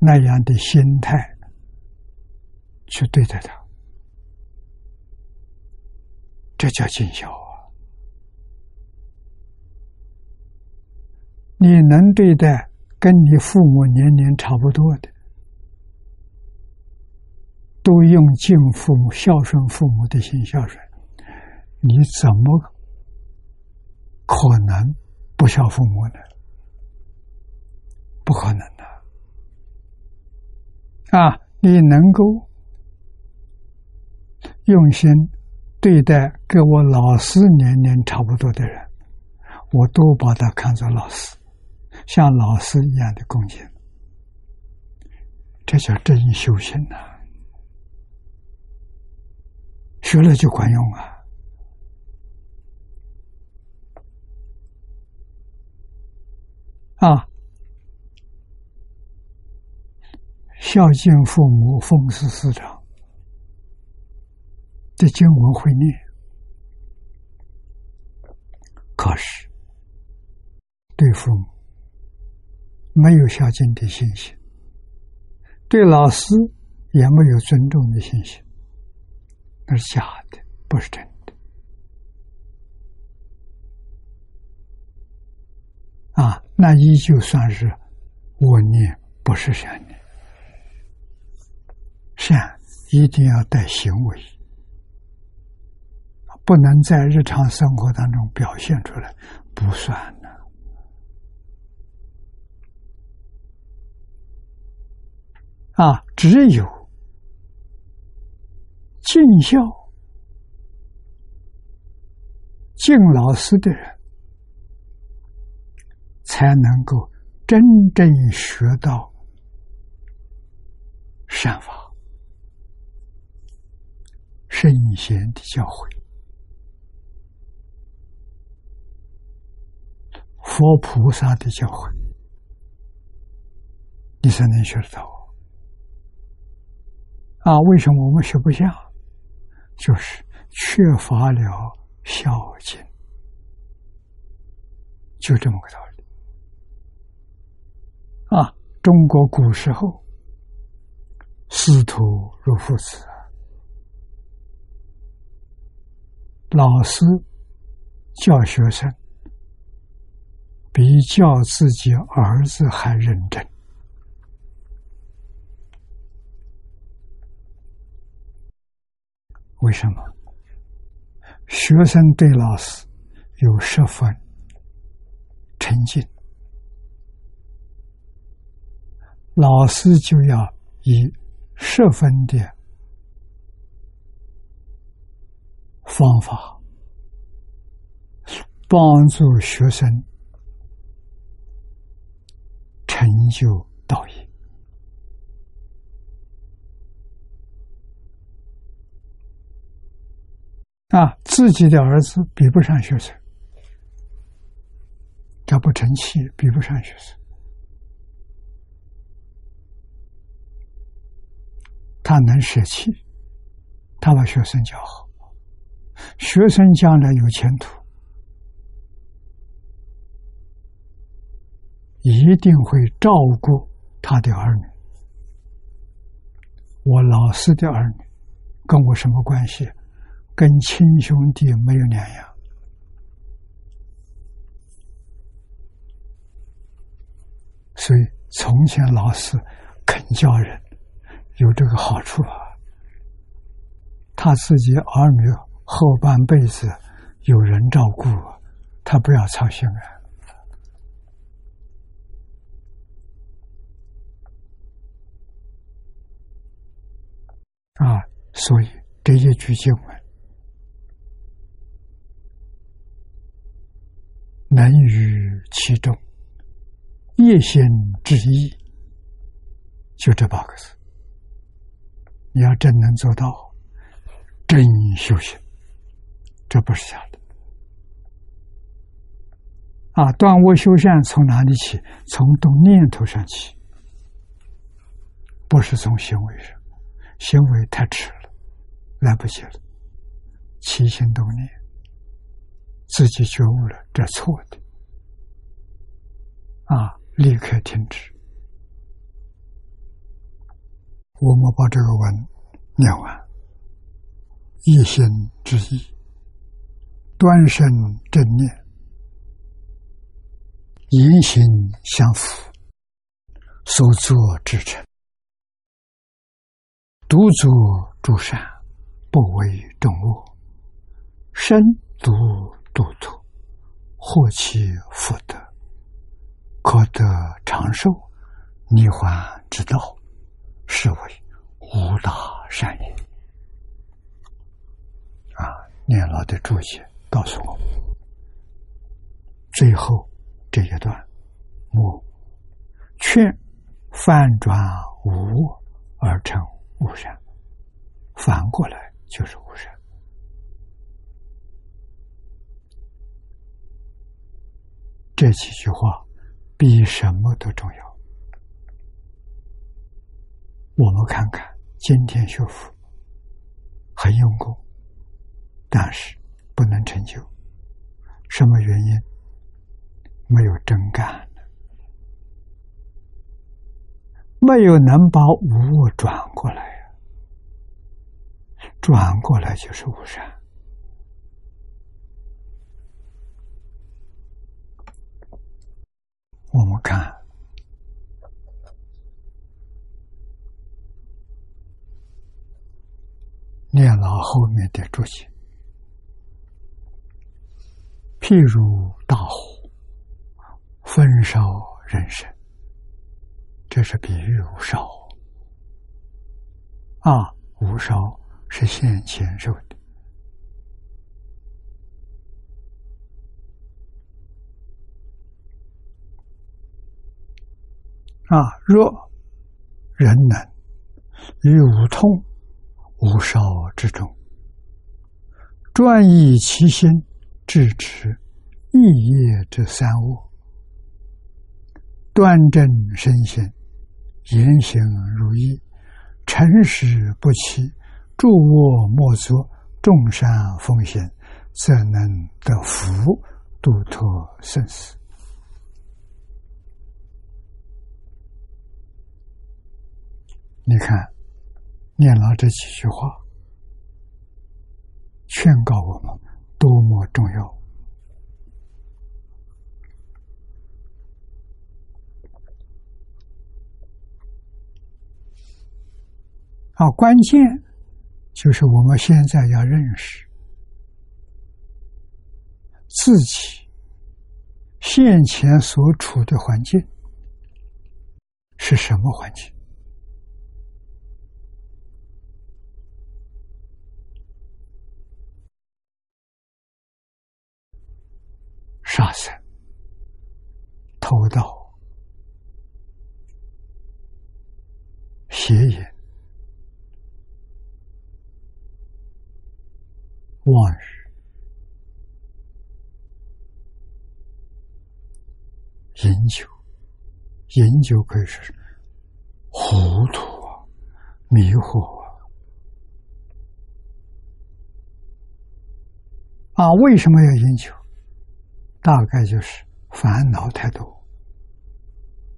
那样的心态去对待他，这叫尽孝啊！你能对待跟你父母年龄差不多的，都用敬父母、孝顺父母的心孝顺，你怎么可能不孝父母呢？不可能的啊！你能够用心对待跟我老师年龄差不多的人，我都把他看作老师，像老师一样的恭敬，这叫真修行呐！学了就管用啊！啊！孝敬父母，奉事师长这经文会念，可是对父母没有孝敬的信心，对老师也没有尊重的信心，那是假的，不是真的。啊，那依旧算是恶念，不是善念。善一定要带行为，不能在日常生活当中表现出来，不算的。啊，只有尽孝、敬老师的人，才能够真正学到善法。圣贤的教诲，佛菩萨的教诲，你才能学得到。啊，为什么我们学不像？就是缺乏了孝敬，就这么个道理。啊，中国古时候，师徒如父子。老师教学生比教自己儿子还认真，为什么？学生对老师有十分沉静，老师就要以十分的。方法帮助学生成就道业啊！自己的儿子比不上学生，他不成器，比不上学生，他能舍弃，他把学生教好。学生将来有前途，一定会照顾他的儿女。我老师的儿女跟我什么关系？跟亲兄弟没有两样。所以从前老师肯教人，有这个好处啊。他自己儿女。后半辈子有人照顾，他不要操心啊！啊，所以这一句经文能于其中一心之意，就这八个字，你要真能做到，真修行。这不是假的啊！断恶修善从哪里起？从动念头上起，不是从行为上。行为太迟了，来不及了。起心动念，自己觉悟了，这错的。啊！立刻停止。我们把这个文念完，一心之意，端身正念，言行相符，所作之成，独作诸善，不为众恶，身独度脱，获其福德，可得长寿，涅槃之道，是为无大善也。啊，念老的注解告诉我们，最后这一段，我劝反转无我而成无善，反过来就是无善。这几句话比什么都重要。我们看看今天学佛很用功，但是不能成就，什么原因？没有真干，没有能把无我转过来呀，转过来就是无善。我们看，念了后面的注解，譬如大火焚烧人生，这是比喻无烧。啊，无烧是现前受。啊！若人能于无痛无烧之中，专以其心制止异业之三恶，端正身心，言行如意，诚实不欺，诸恶莫作，众善奉行，则能得福，度脱生死。你看，念了这几句话，劝告我们多么重要啊！关键就是我们现在要认识自己现前所处的环境是什么环境。杀生、偷盗、邪淫、妄日、饮酒，饮酒可以说是糊涂啊、迷惑啊！啊，为什么要饮酒？大概就是烦恼太多，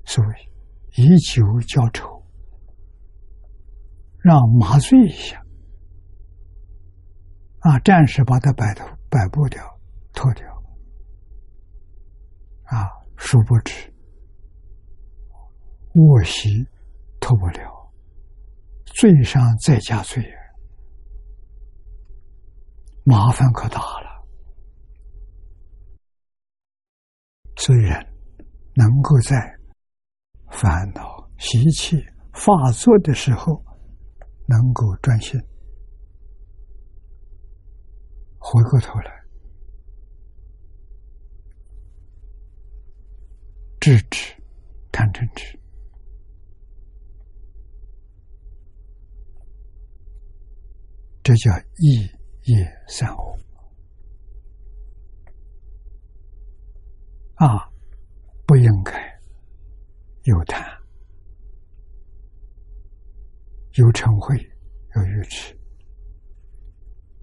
所以以酒浇愁，让麻醉一下，啊，暂时把它摆脱、摆不掉、脱掉，啊，殊不知卧席脱不了，罪上再加罪，麻烦可大了。所以，人能够在烦恼习气发作的时候，能够专心，回过头来制止贪嗔痴，这叫一业三恶。啊，不应该有贪、有嗔恚、有愚痴。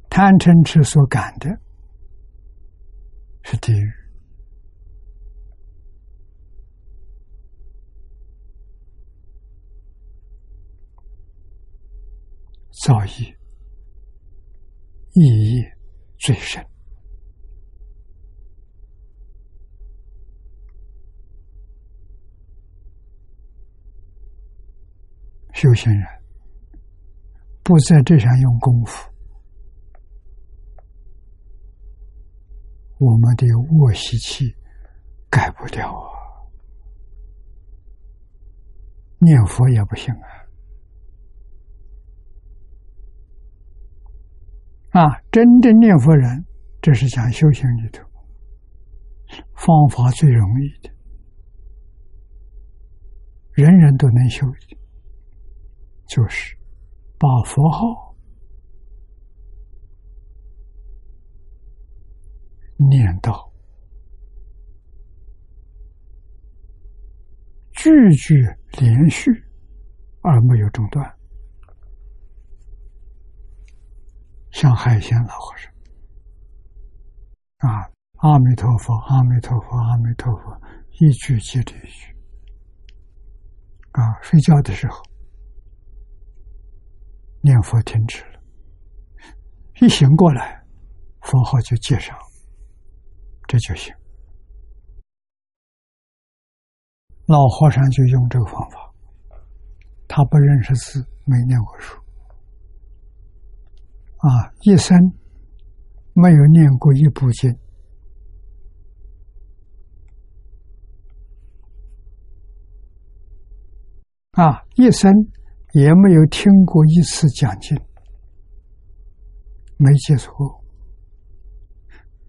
贪嗔痴所感的是地狱，造业意义最深。修行人不在这上用功夫，我们的卧习气改不掉啊！念佛也不行啊！啊，真正念佛人，这是讲修行里头方法最容易的，人人都能修的。就是把佛号念到句句连续而没有中断，像海鲜老和尚啊，阿弥陀佛，阿弥陀佛，阿弥陀佛，一句接着一句啊，睡觉的时候。念佛停止了，一醒过来，佛号就接上，这就行。老和尚就用这个方法，他不认识字，没念过书，啊，一生没有念过一部经，啊，一生。也没有听过一次讲经，没接触过，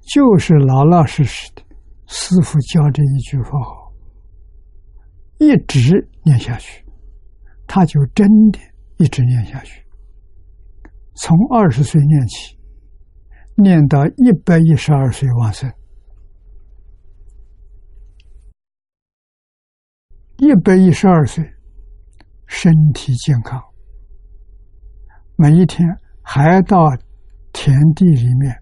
就是老老实实的，师傅教这一句佛号，一直念下去，他就真的一直念下去，从二十岁念起，念到一百一十二岁往生，一百一十二岁。身体健康，每一天还到田地里面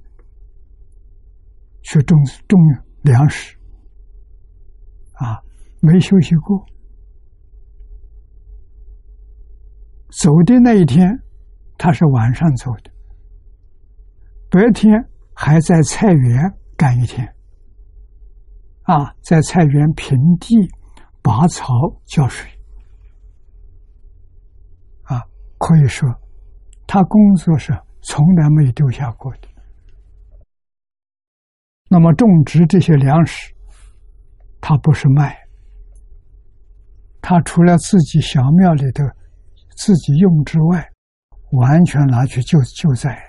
去种种粮食，啊，没休息过。走的那一天，他是晚上走的，白天还在菜园干一天，啊，在菜园平地拔草浇水。可以说，他工作是从来没有丢下过的。那么种植这些粮食，他不是卖，他除了自己小庙里头自己用之外，完全拿去救救灾。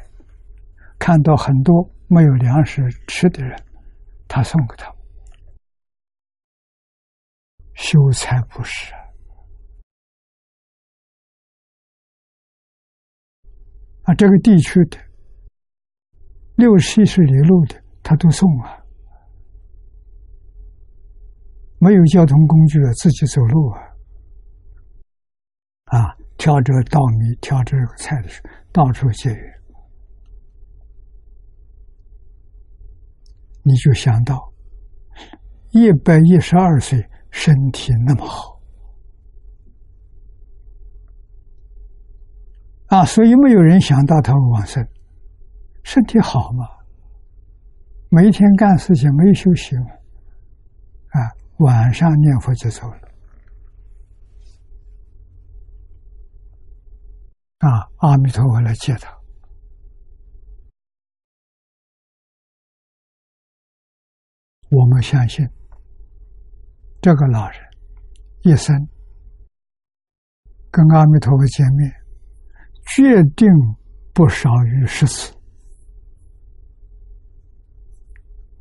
看到很多没有粮食吃的人，他送给他，修财布施。这个地区的六七十里路的，他都送啊。没有交通工具啊，自己走路啊。啊，挑着稻米，挑着菜的时候，到处结缘。你就想到一百一十二岁，身体那么好。啊，所以没有人想到他往生，身体好嘛？每天干事情没有休息嘛？啊，晚上念佛就走了。啊，阿弥陀佛来接他。我们相信，这个老人一生跟阿弥陀佛见面。决定不少于十次，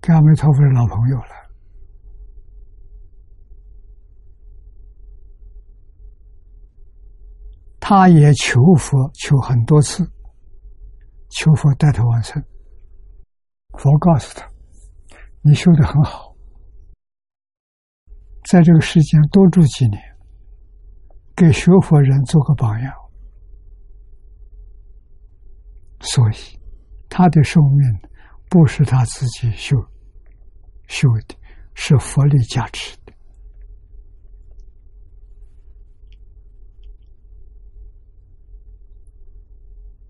跟阿弥陀佛是老朋友了。他也求佛求很多次，求佛带他完成。佛告诉他：“你修的很好，在这个世间多住几年，给学佛人做个榜样。”所以，他的寿命不是他自己修修的，是佛力加持的。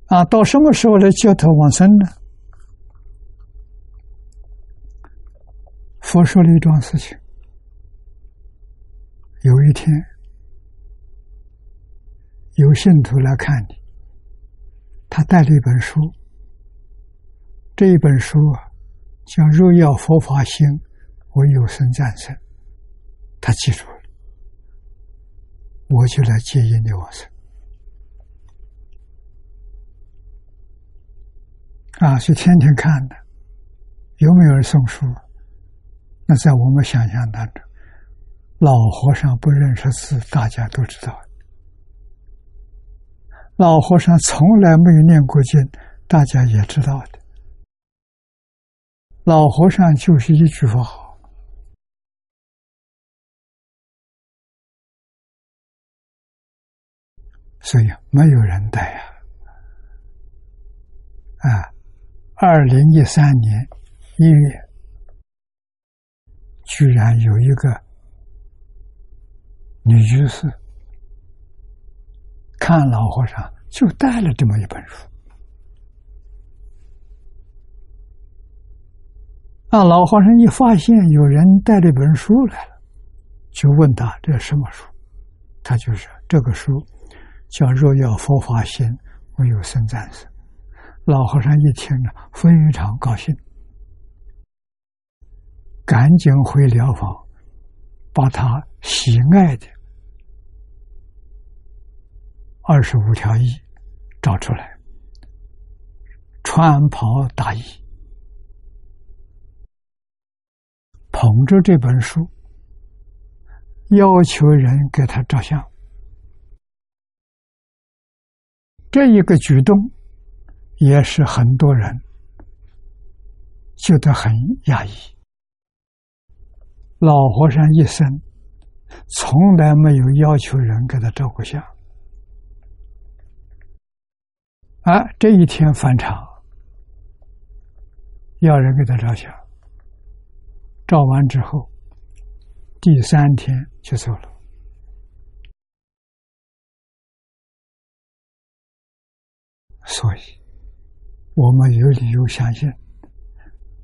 啊，到什么时候来接头往生呢？佛说了一桩事情。有一天，有信徒来看你，他带了一本书，这一本书啊，叫《若要佛法兴，我有生战胜》，他记住了，我就来接引你往生。啊，是天天看的，有没有人送书？那在我们想象当中。老和尚不认识字，大家都知道。老和尚从来没有念过经，大家也知道的。老和尚就是一句话好，所以没有人带呀。啊，二零一三年一月，居然有一个。女居士看老和尚，就带了这么一本书。啊，老和尚一发现有人带这本书来了，就问他这什么书？他就是这个书，叫《若要佛法心，唯有僧战士》。老和尚一听呢，非常高兴，赶紧回疗房，把他喜爱的。二十五条一找出来，穿袍大衣，捧着这本书，要求人给他照相。这一个举动，也是很多人觉得很压抑。老和尚一生从来没有要求人给他照过相。啊，这一天返场，要人给他照相，照完之后，第三天就走了。所以，我们有理由相信，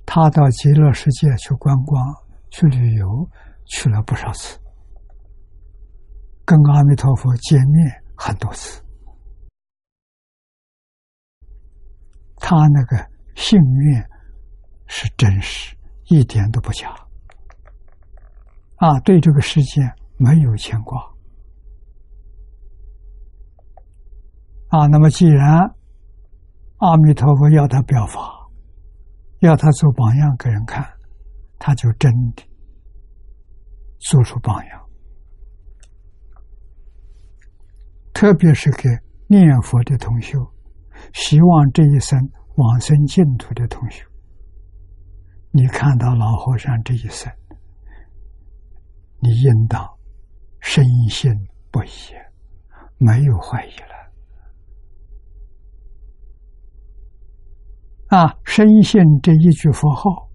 他到极乐世界去观光、去旅游去了不少次，跟阿弥陀佛见面很多次。他那个信愿是真实，一点都不假。啊，对这个世界没有牵挂。啊，那么既然阿弥陀佛要他表法，要他做榜样给人看，他就真的做出榜样。特别是给念佛的同修。希望这一生往生净土的同学，你看到老和尚这一生，你应当深信不疑，没有怀疑了。啊，深信这一句佛号，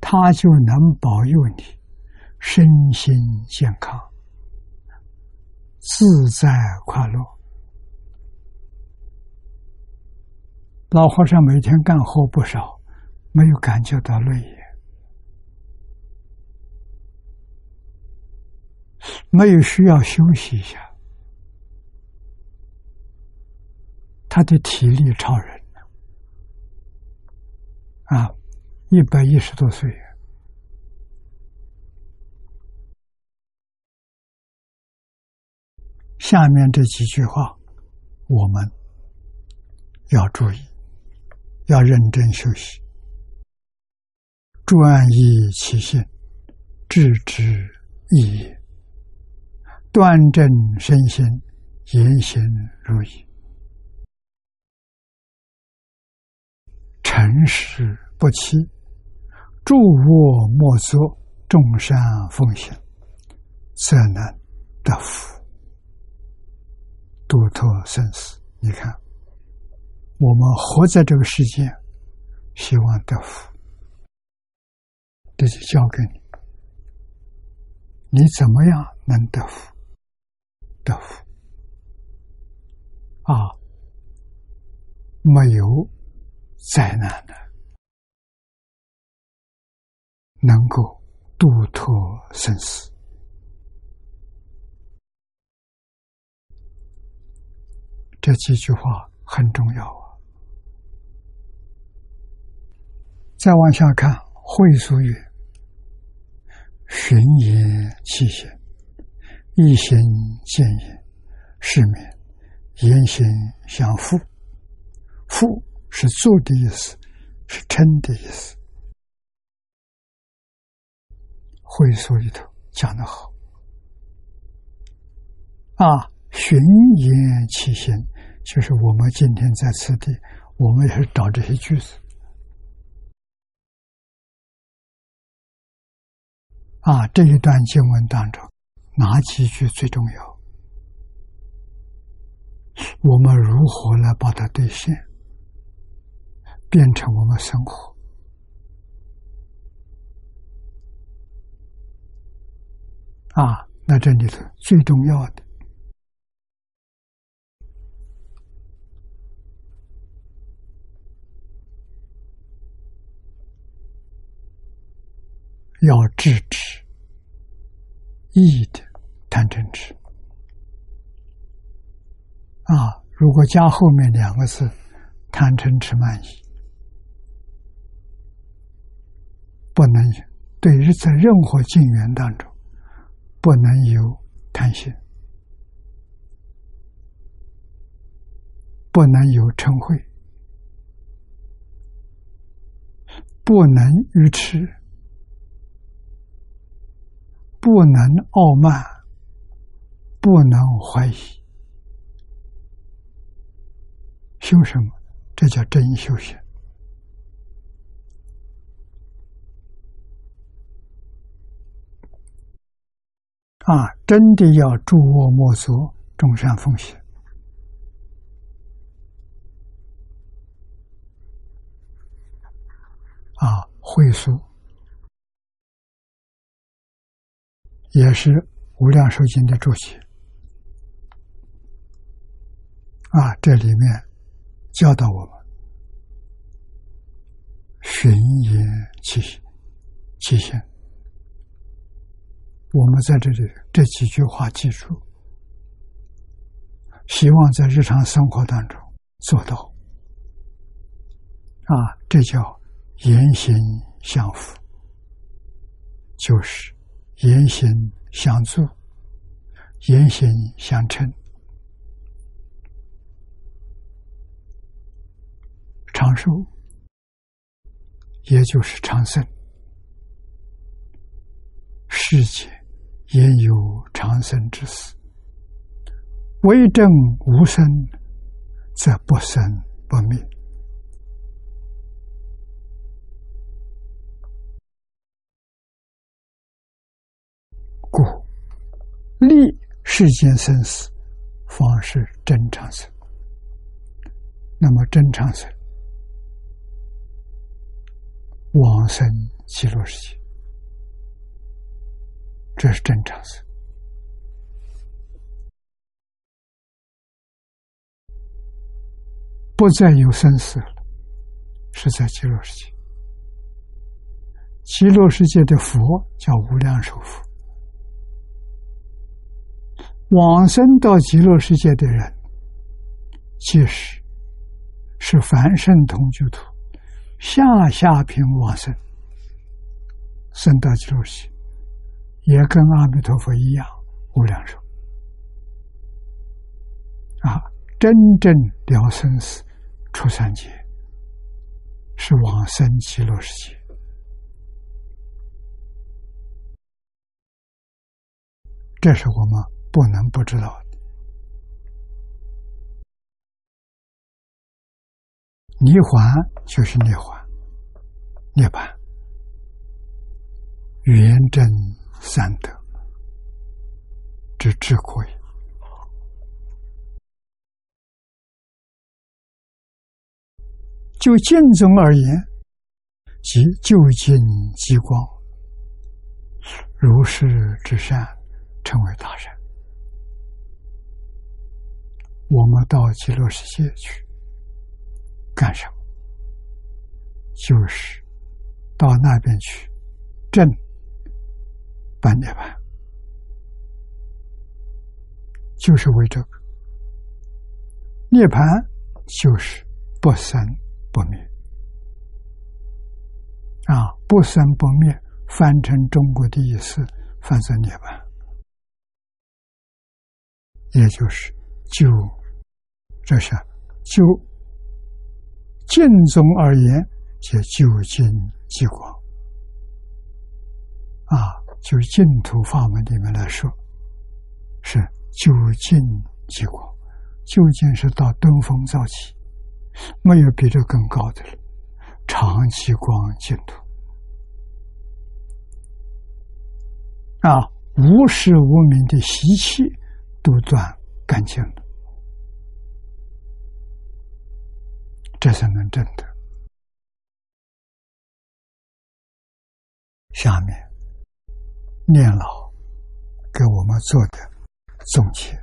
他就能保佑你身心健康、自在快乐。老和尚每天干活不少，没有感觉到累，没有需要休息一下，他的体力超人啊，一百一十多岁。下面这几句话，我们要注意。要认真修习，专一其心，致之意也；端正身心，言行如一，诚实不欺，助我莫作，众善奉行，则能得福，度脱生死。你看。我们活在这个世界，希望得福，这就交给你。你怎么样能得福？得福啊，没有灾难的，能够度脱生死。这几句话很重要啊！再往下看，会所语：“寻言气现，一心见也，是名。”言行相复，复是做的意思，是称的意思。会所里头讲的好啊，寻言起行，就是我们今天在此地，我们也是找这些句子啊。这一段经文当中，哪几句最重要？我们如何来把它兑现，变成我们生活？啊，那这里头最重要的，要制止义的贪嗔痴。啊，如果加后面两个字“贪嗔痴慢疑”，不能对日在任何境缘当中不能有贪心，不能有嗔恚，不能愚痴，不能傲慢，不能怀疑。修什么？这叫真修行啊！真的要诸恶莫作，众善奉行啊！会书也是无量寿经的注解啊！这里面。教导我们寻言起起行。我们在这里这几句话记住，希望在日常生活当中做到啊，这叫言行相符，就是言行相助，言行相称。长寿，也就是长生。世界也有长生之事。为正无生，则不生不灭。立世间生死，方是真长生。那么真长生。往生极乐世界，这是正常生，不再有生死了，是在极乐世界。极乐世界的佛叫无量寿佛，往生到极乐世界的人，即使是凡圣同居土。下下品往生，生到极乐世界，也跟阿弥陀佛一样无量寿啊！真正了生死、出三界，是往生极乐世界。这是我们不能不知道的。涅槃就是涅槃，涅槃，圆真三德之智慧。就净宗而言，即就近极光，如是之善，称为大善。我们到极乐世界去干什么？就是到那边去证半涅盘，就是为这个涅盘，就是不生不灭啊！不生不灭，翻成中国的意思，翻成涅槃，也就是就这是就净宗而言。叫究竟极光啊，就净土法门里面来说，是究竟极光。究竟是到登峰造极，没有比这更高的了。长极光净土啊，无时无明的习气都断干净了，这才能证得。下面念老给我们做的总结：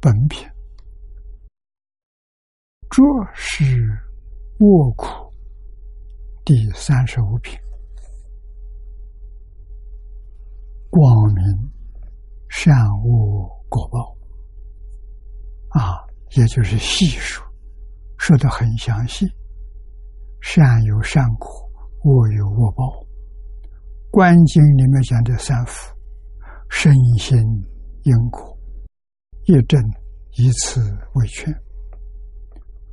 本品，这是卧苦第三十五品。光明善恶果报啊，也就是细数，说的很详细。善有善果，恶有恶报。观经里面讲的三福：身心因果，业正以此为劝。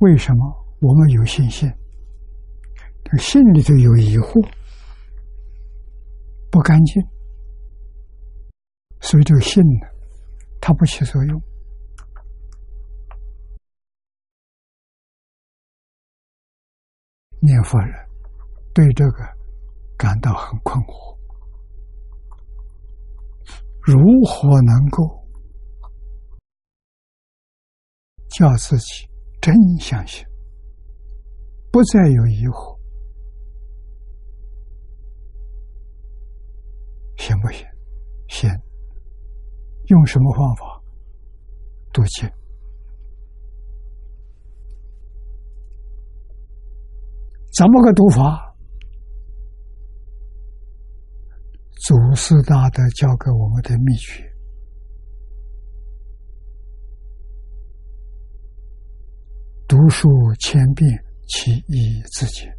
为什么我们有信心？这心里头有疑惑，不干净。所以这个信呢，它不起作用。念佛人对这个感到很困惑，如何能够叫自己真相信，不再有疑惑，行不行？行。用什么方法读经？怎么个读法？祖师大德教给我们的秘诀：读书千遍，其义自见。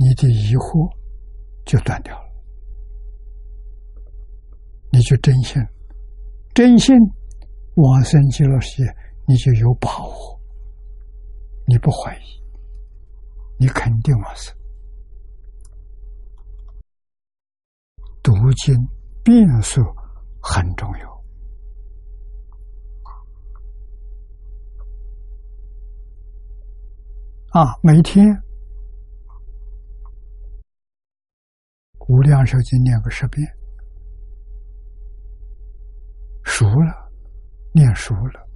你的疑惑。就断掉了，你就真信，真信往生极乐世界，你就有把握，你不怀疑，你肯定往生。读经变数很重要啊，每天。无量寿经念个十遍，熟了，念熟了，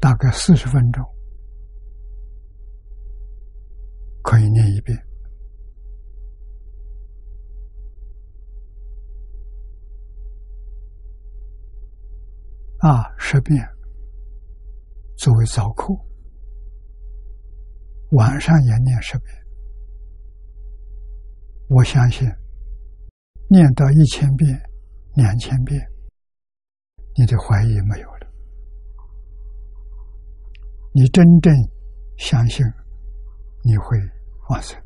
大概四十分钟。可以念一遍。啊，十遍。作为早课，晚上也念十遍。我相信，念到一千遍、两千遍，你的怀疑没有了。你真正相信，你会往生。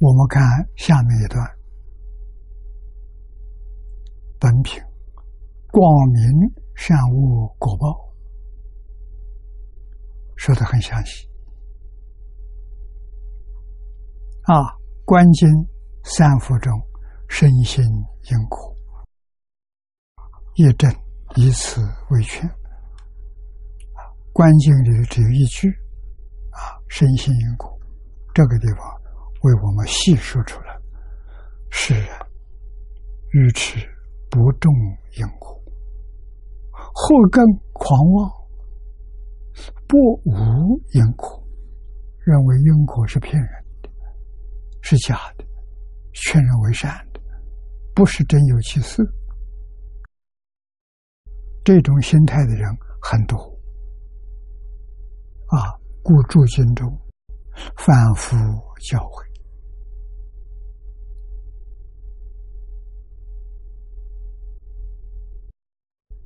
我们看下面一段，本品。光明善恶果报，说的很详细啊。观经三福中，身心因果，业正以此为劝。观经里只有一句啊，身心因果，这个地方为我们细说出来，是啊愚痴不重因果，祸根狂妄，不无因果，认为因果是骗人的，是假的，劝人为善的，不是真有其事。这种心态的人很多啊，故诸经中反复教诲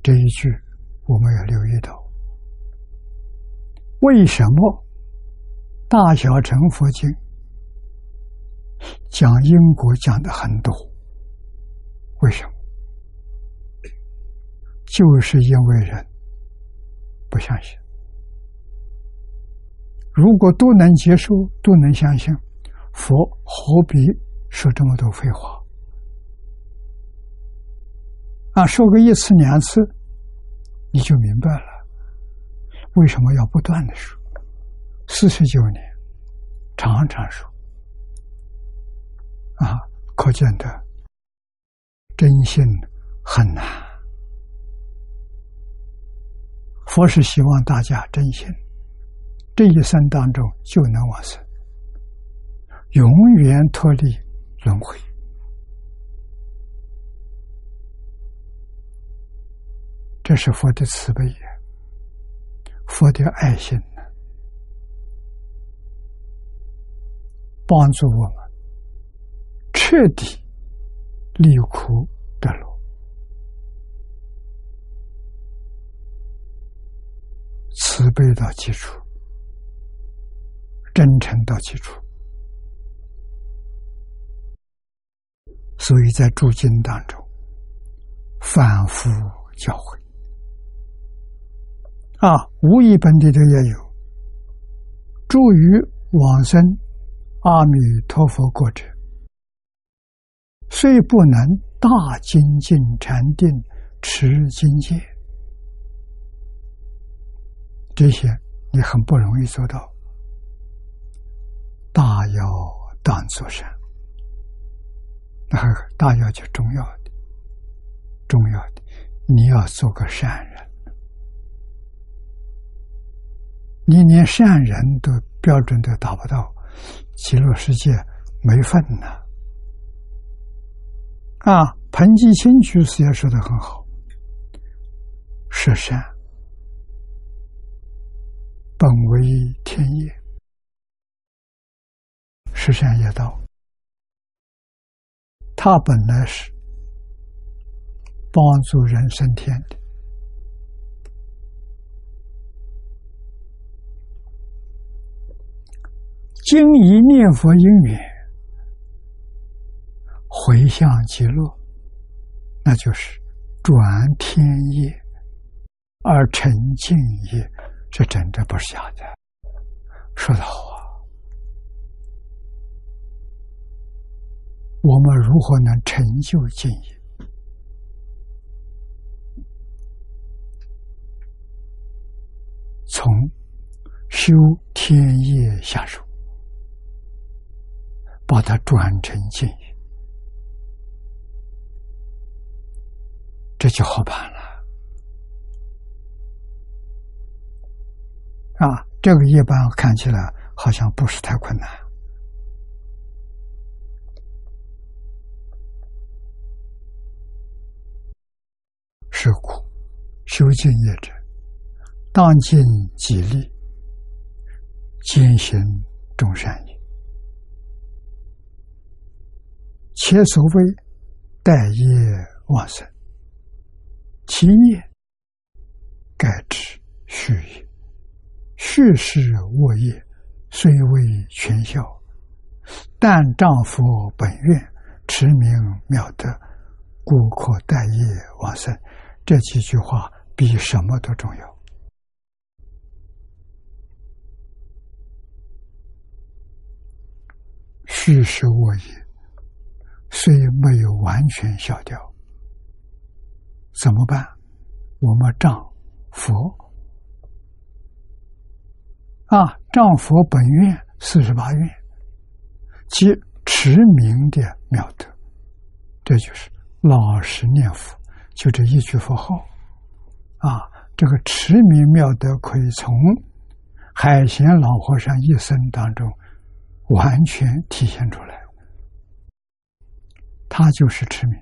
这一句，我们要留意到：为什么大小乘佛经讲因果讲的很多？为什么？就是因为人不相信。如果都能接受，都能相信，佛何必说这么多废话？啊，说个一次两次，你就明白了，为什么要不断的说？四十九年，常常说，啊，可见的真心很难。佛是希望大家真心，这一生当中就能往生，永远脱离轮回。这是佛的慈悲，佛的爱心呢帮助我们彻底离苦得乐。慈悲到基础，真诚到基础，所以在诸经当中反复教诲啊，无一本地的也有助于往生阿弥陀佛过者，虽不能大精进禅定持经戒。这些你很不容易做到，大要当作善，那大要就重要的，重要的，你要做个善人，你连善人的标准都达不到，极乐世界没份呐！啊，彭继清居士也说的很好，是善。本为天业，十善业道。他本来是帮助人升天的，经一念佛因缘回向极乐，那就是转天业而成净业。这真的不是假的，说的好！我们如何能成就敬业？从修天业下手，把它转成敬业，这就好办了。啊，这个一般看起来好像不是太困难。是苦，修净业者，当尽己力，坚行众善业。且所谓待业旺盛，其业盖之虚也。去世卧业，虽未全效，但丈夫本愿持名妙德，故可待业往生。这几句话比什么都重要。去世卧业虽没有完全消掉，怎么办？我们丈佛。啊，丈佛本愿四十八愿，即持名的妙德，这就是老实念佛，就这一句佛号，啊，这个持名妙德可以从海贤老和尚一生当中完全体现出来，他就是痴迷。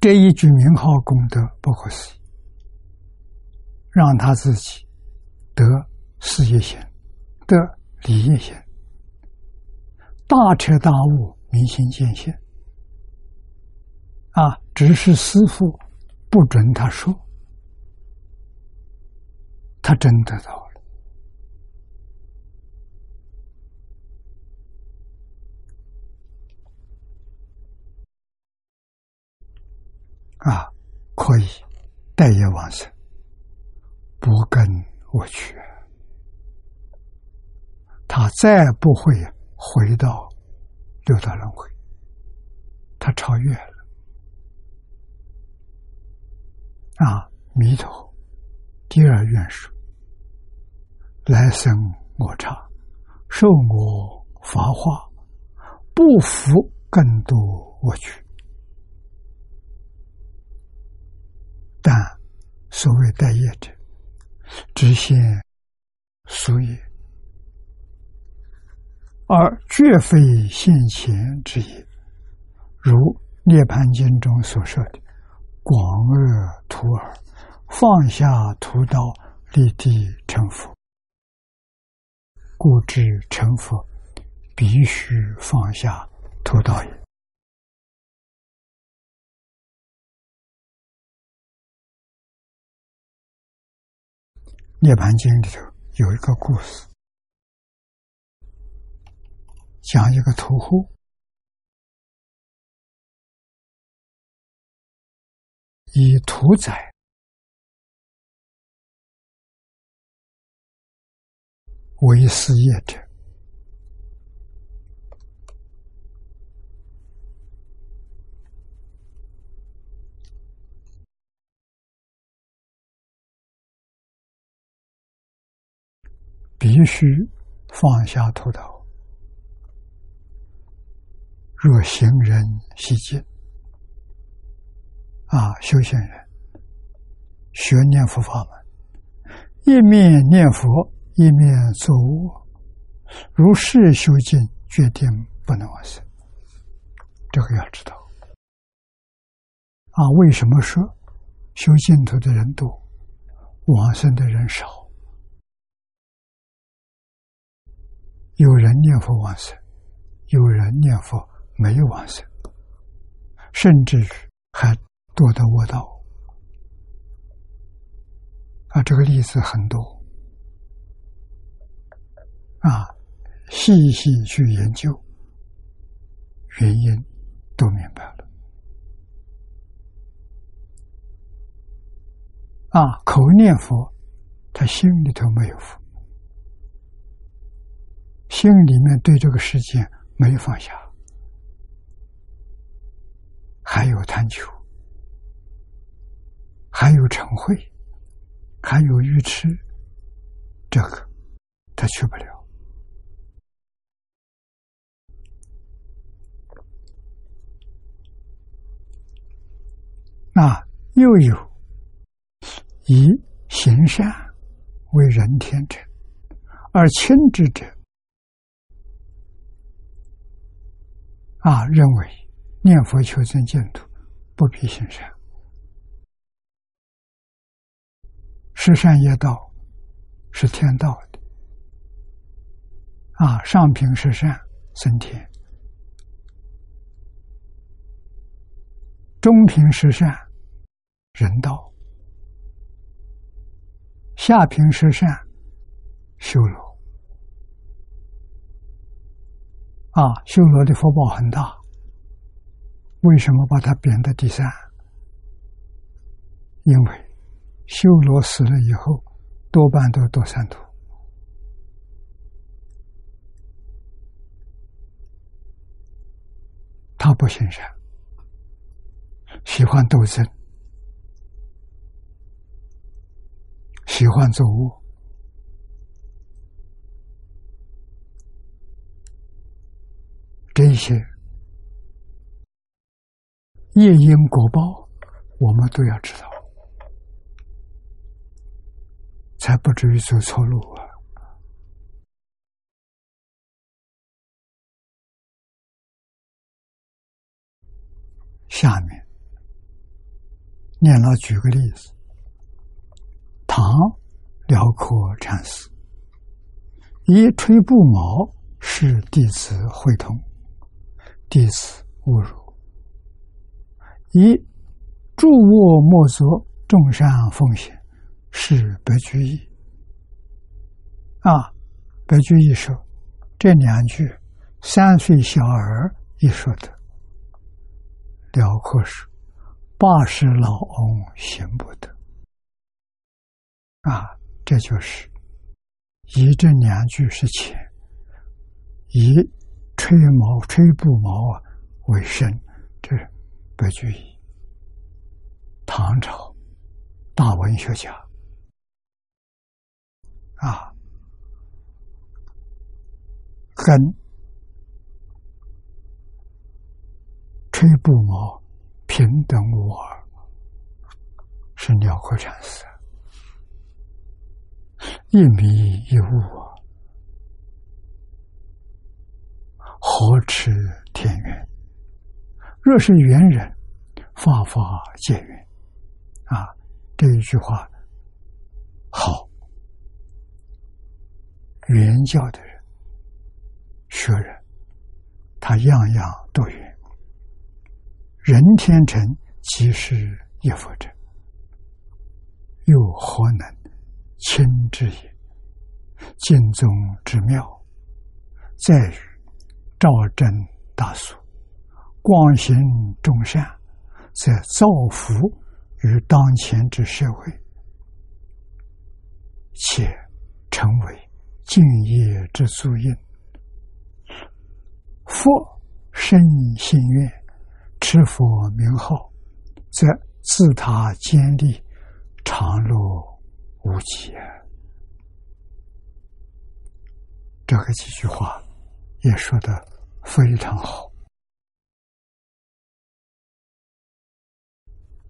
这一句名号功德不可思议，让他自己得事业心，得理业心，大彻大悟，明心见性。啊，只是师父不准他说，他真得到了。啊，可以待业往生，不跟我去，他再不会回到六道轮回，他超越了。啊，弥陀第二愿说：来生我刹，受我法化，不服更多我去。但所谓待业者，只限俗业，而绝非现前之业。如《涅盘经》中所说的“广恶徒尔，放下屠刀，立地成佛”，故知成佛必须放下屠刀也。《涅盘经》里头有一个故事，讲一个屠户以屠宰为事业者。必须放下屠刀。若行人习静，啊，修行人学念佛法门，一面念佛，一面作恶，如是修静，决定不能往生。这个要知道。啊，为什么说修净土的人多，往生的人少？有人念佛往生，有人念佛没有往生，甚至于还多得我道啊！这个例子很多啊，细细去研究，原因都明白了啊！口念佛，他心里头没有佛。心里面对这个世界没放下，还有贪求，还有成恚，还有愚痴，这个他去不了。那又有以行善为人天者，而亲之者。啊，认为念佛求生净土不必行善，十善业道是天道的。啊，上品十善升天，中品十善人道，下品十善修罗。啊，修罗的福报很大。为什么把它贬到第三？因为修罗死了以后，多半都堕三途。他不行善，喜欢斗争，喜欢做恶，这些业因果报，我们都要知道，才不至于走错路啊。下面，念老举个例子：唐辽阔禅师一吹布毛是弟子会同，弟子侮辱；以助卧莫作众善奉献是白居易。啊，白居易说这两句，三岁小儿一说的。辽阔是八十老翁行不得啊！这就是以这两句是前，以吹毛吹不毛啊为生，这是白居易，唐朝大文学家啊，跟。吹不毛，平等无二，是辽阔禅师。一米一物啊，何持天缘？若是缘人，法法皆缘。啊，这一句话好。原教的人、学人，他样样都缘。人天成，即是一佛者，又何能亲之也？经宗之妙，在于照真大俗，广行众善，则造福于当前之社会，且成为敬业之足印。佛生心愿。持佛名号，则自他坚立，常乐无极。这个几句话也说的非常好。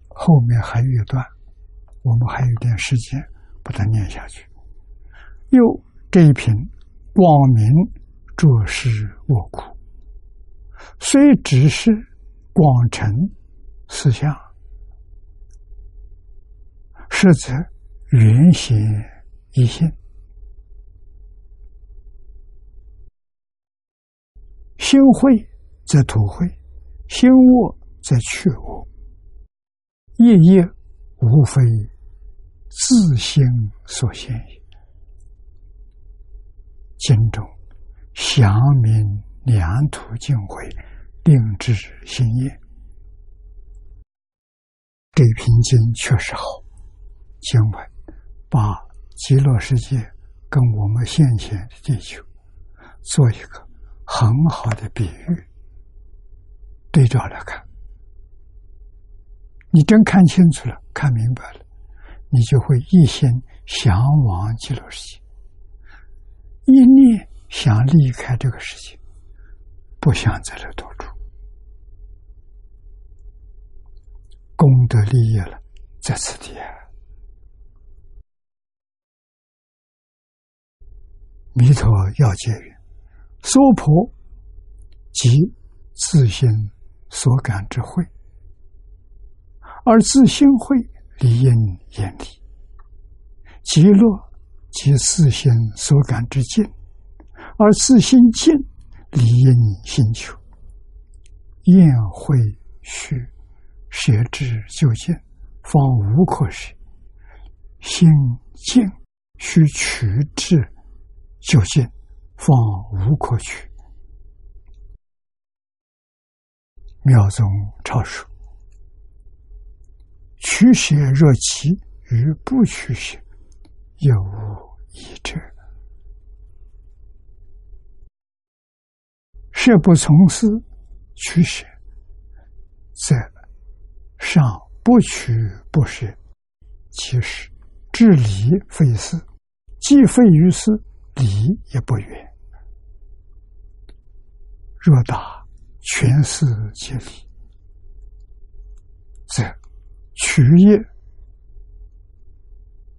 后面还有一段，我们还有点时间，把它念下去。又这一品，光明着实我苦，虽只是。广成思想，实则原显一性；心会则土会，心恶则去恶。业业无非自心所现也。经中详明两土尽会。定知心业，这瓶经确实好。经文把极乐世界跟我们现前的地球做一个很好的比喻，对照来看，你真看清楚了，看明白了，你就会一心向往极乐世界，一念想离开这个世界，不想在这多住。功德利益了，在此地。弥陀要解语：“娑婆即自心所感之慧，而自心慧理应眼离；极乐即自心所感之见，而自心见理应心求。宴会虚。”学之就见，方无可学；心静须取之就见，方无可取。妙宗超说：取舍若其与不取舍，有无一致？舍不从思，取舍，则。上不取不舍，其实知理非事，既非于事，理也不远。若达全事皆理，则取业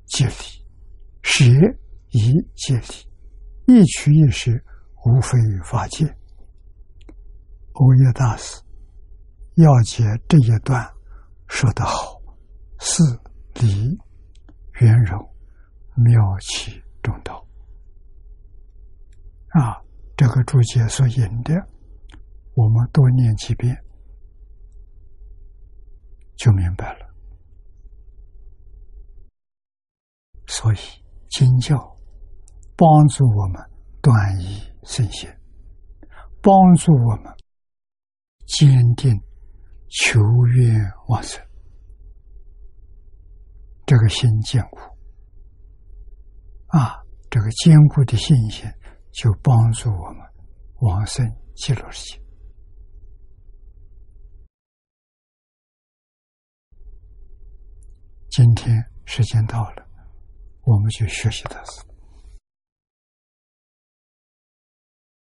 皆理，舍亦皆理。一取一舍，无非法界。欧耶大师要解这一段说得好：“是理圆融，妙其中道。”啊，这个注解所引的，我们多念几遍就明白了。所以，经教帮助我们断疑生信，帮助我们。坚定求愿往生，这个心坚固啊，这个坚固的信心就帮助我们往生极乐世界。今天时间到了，我们就学习到此。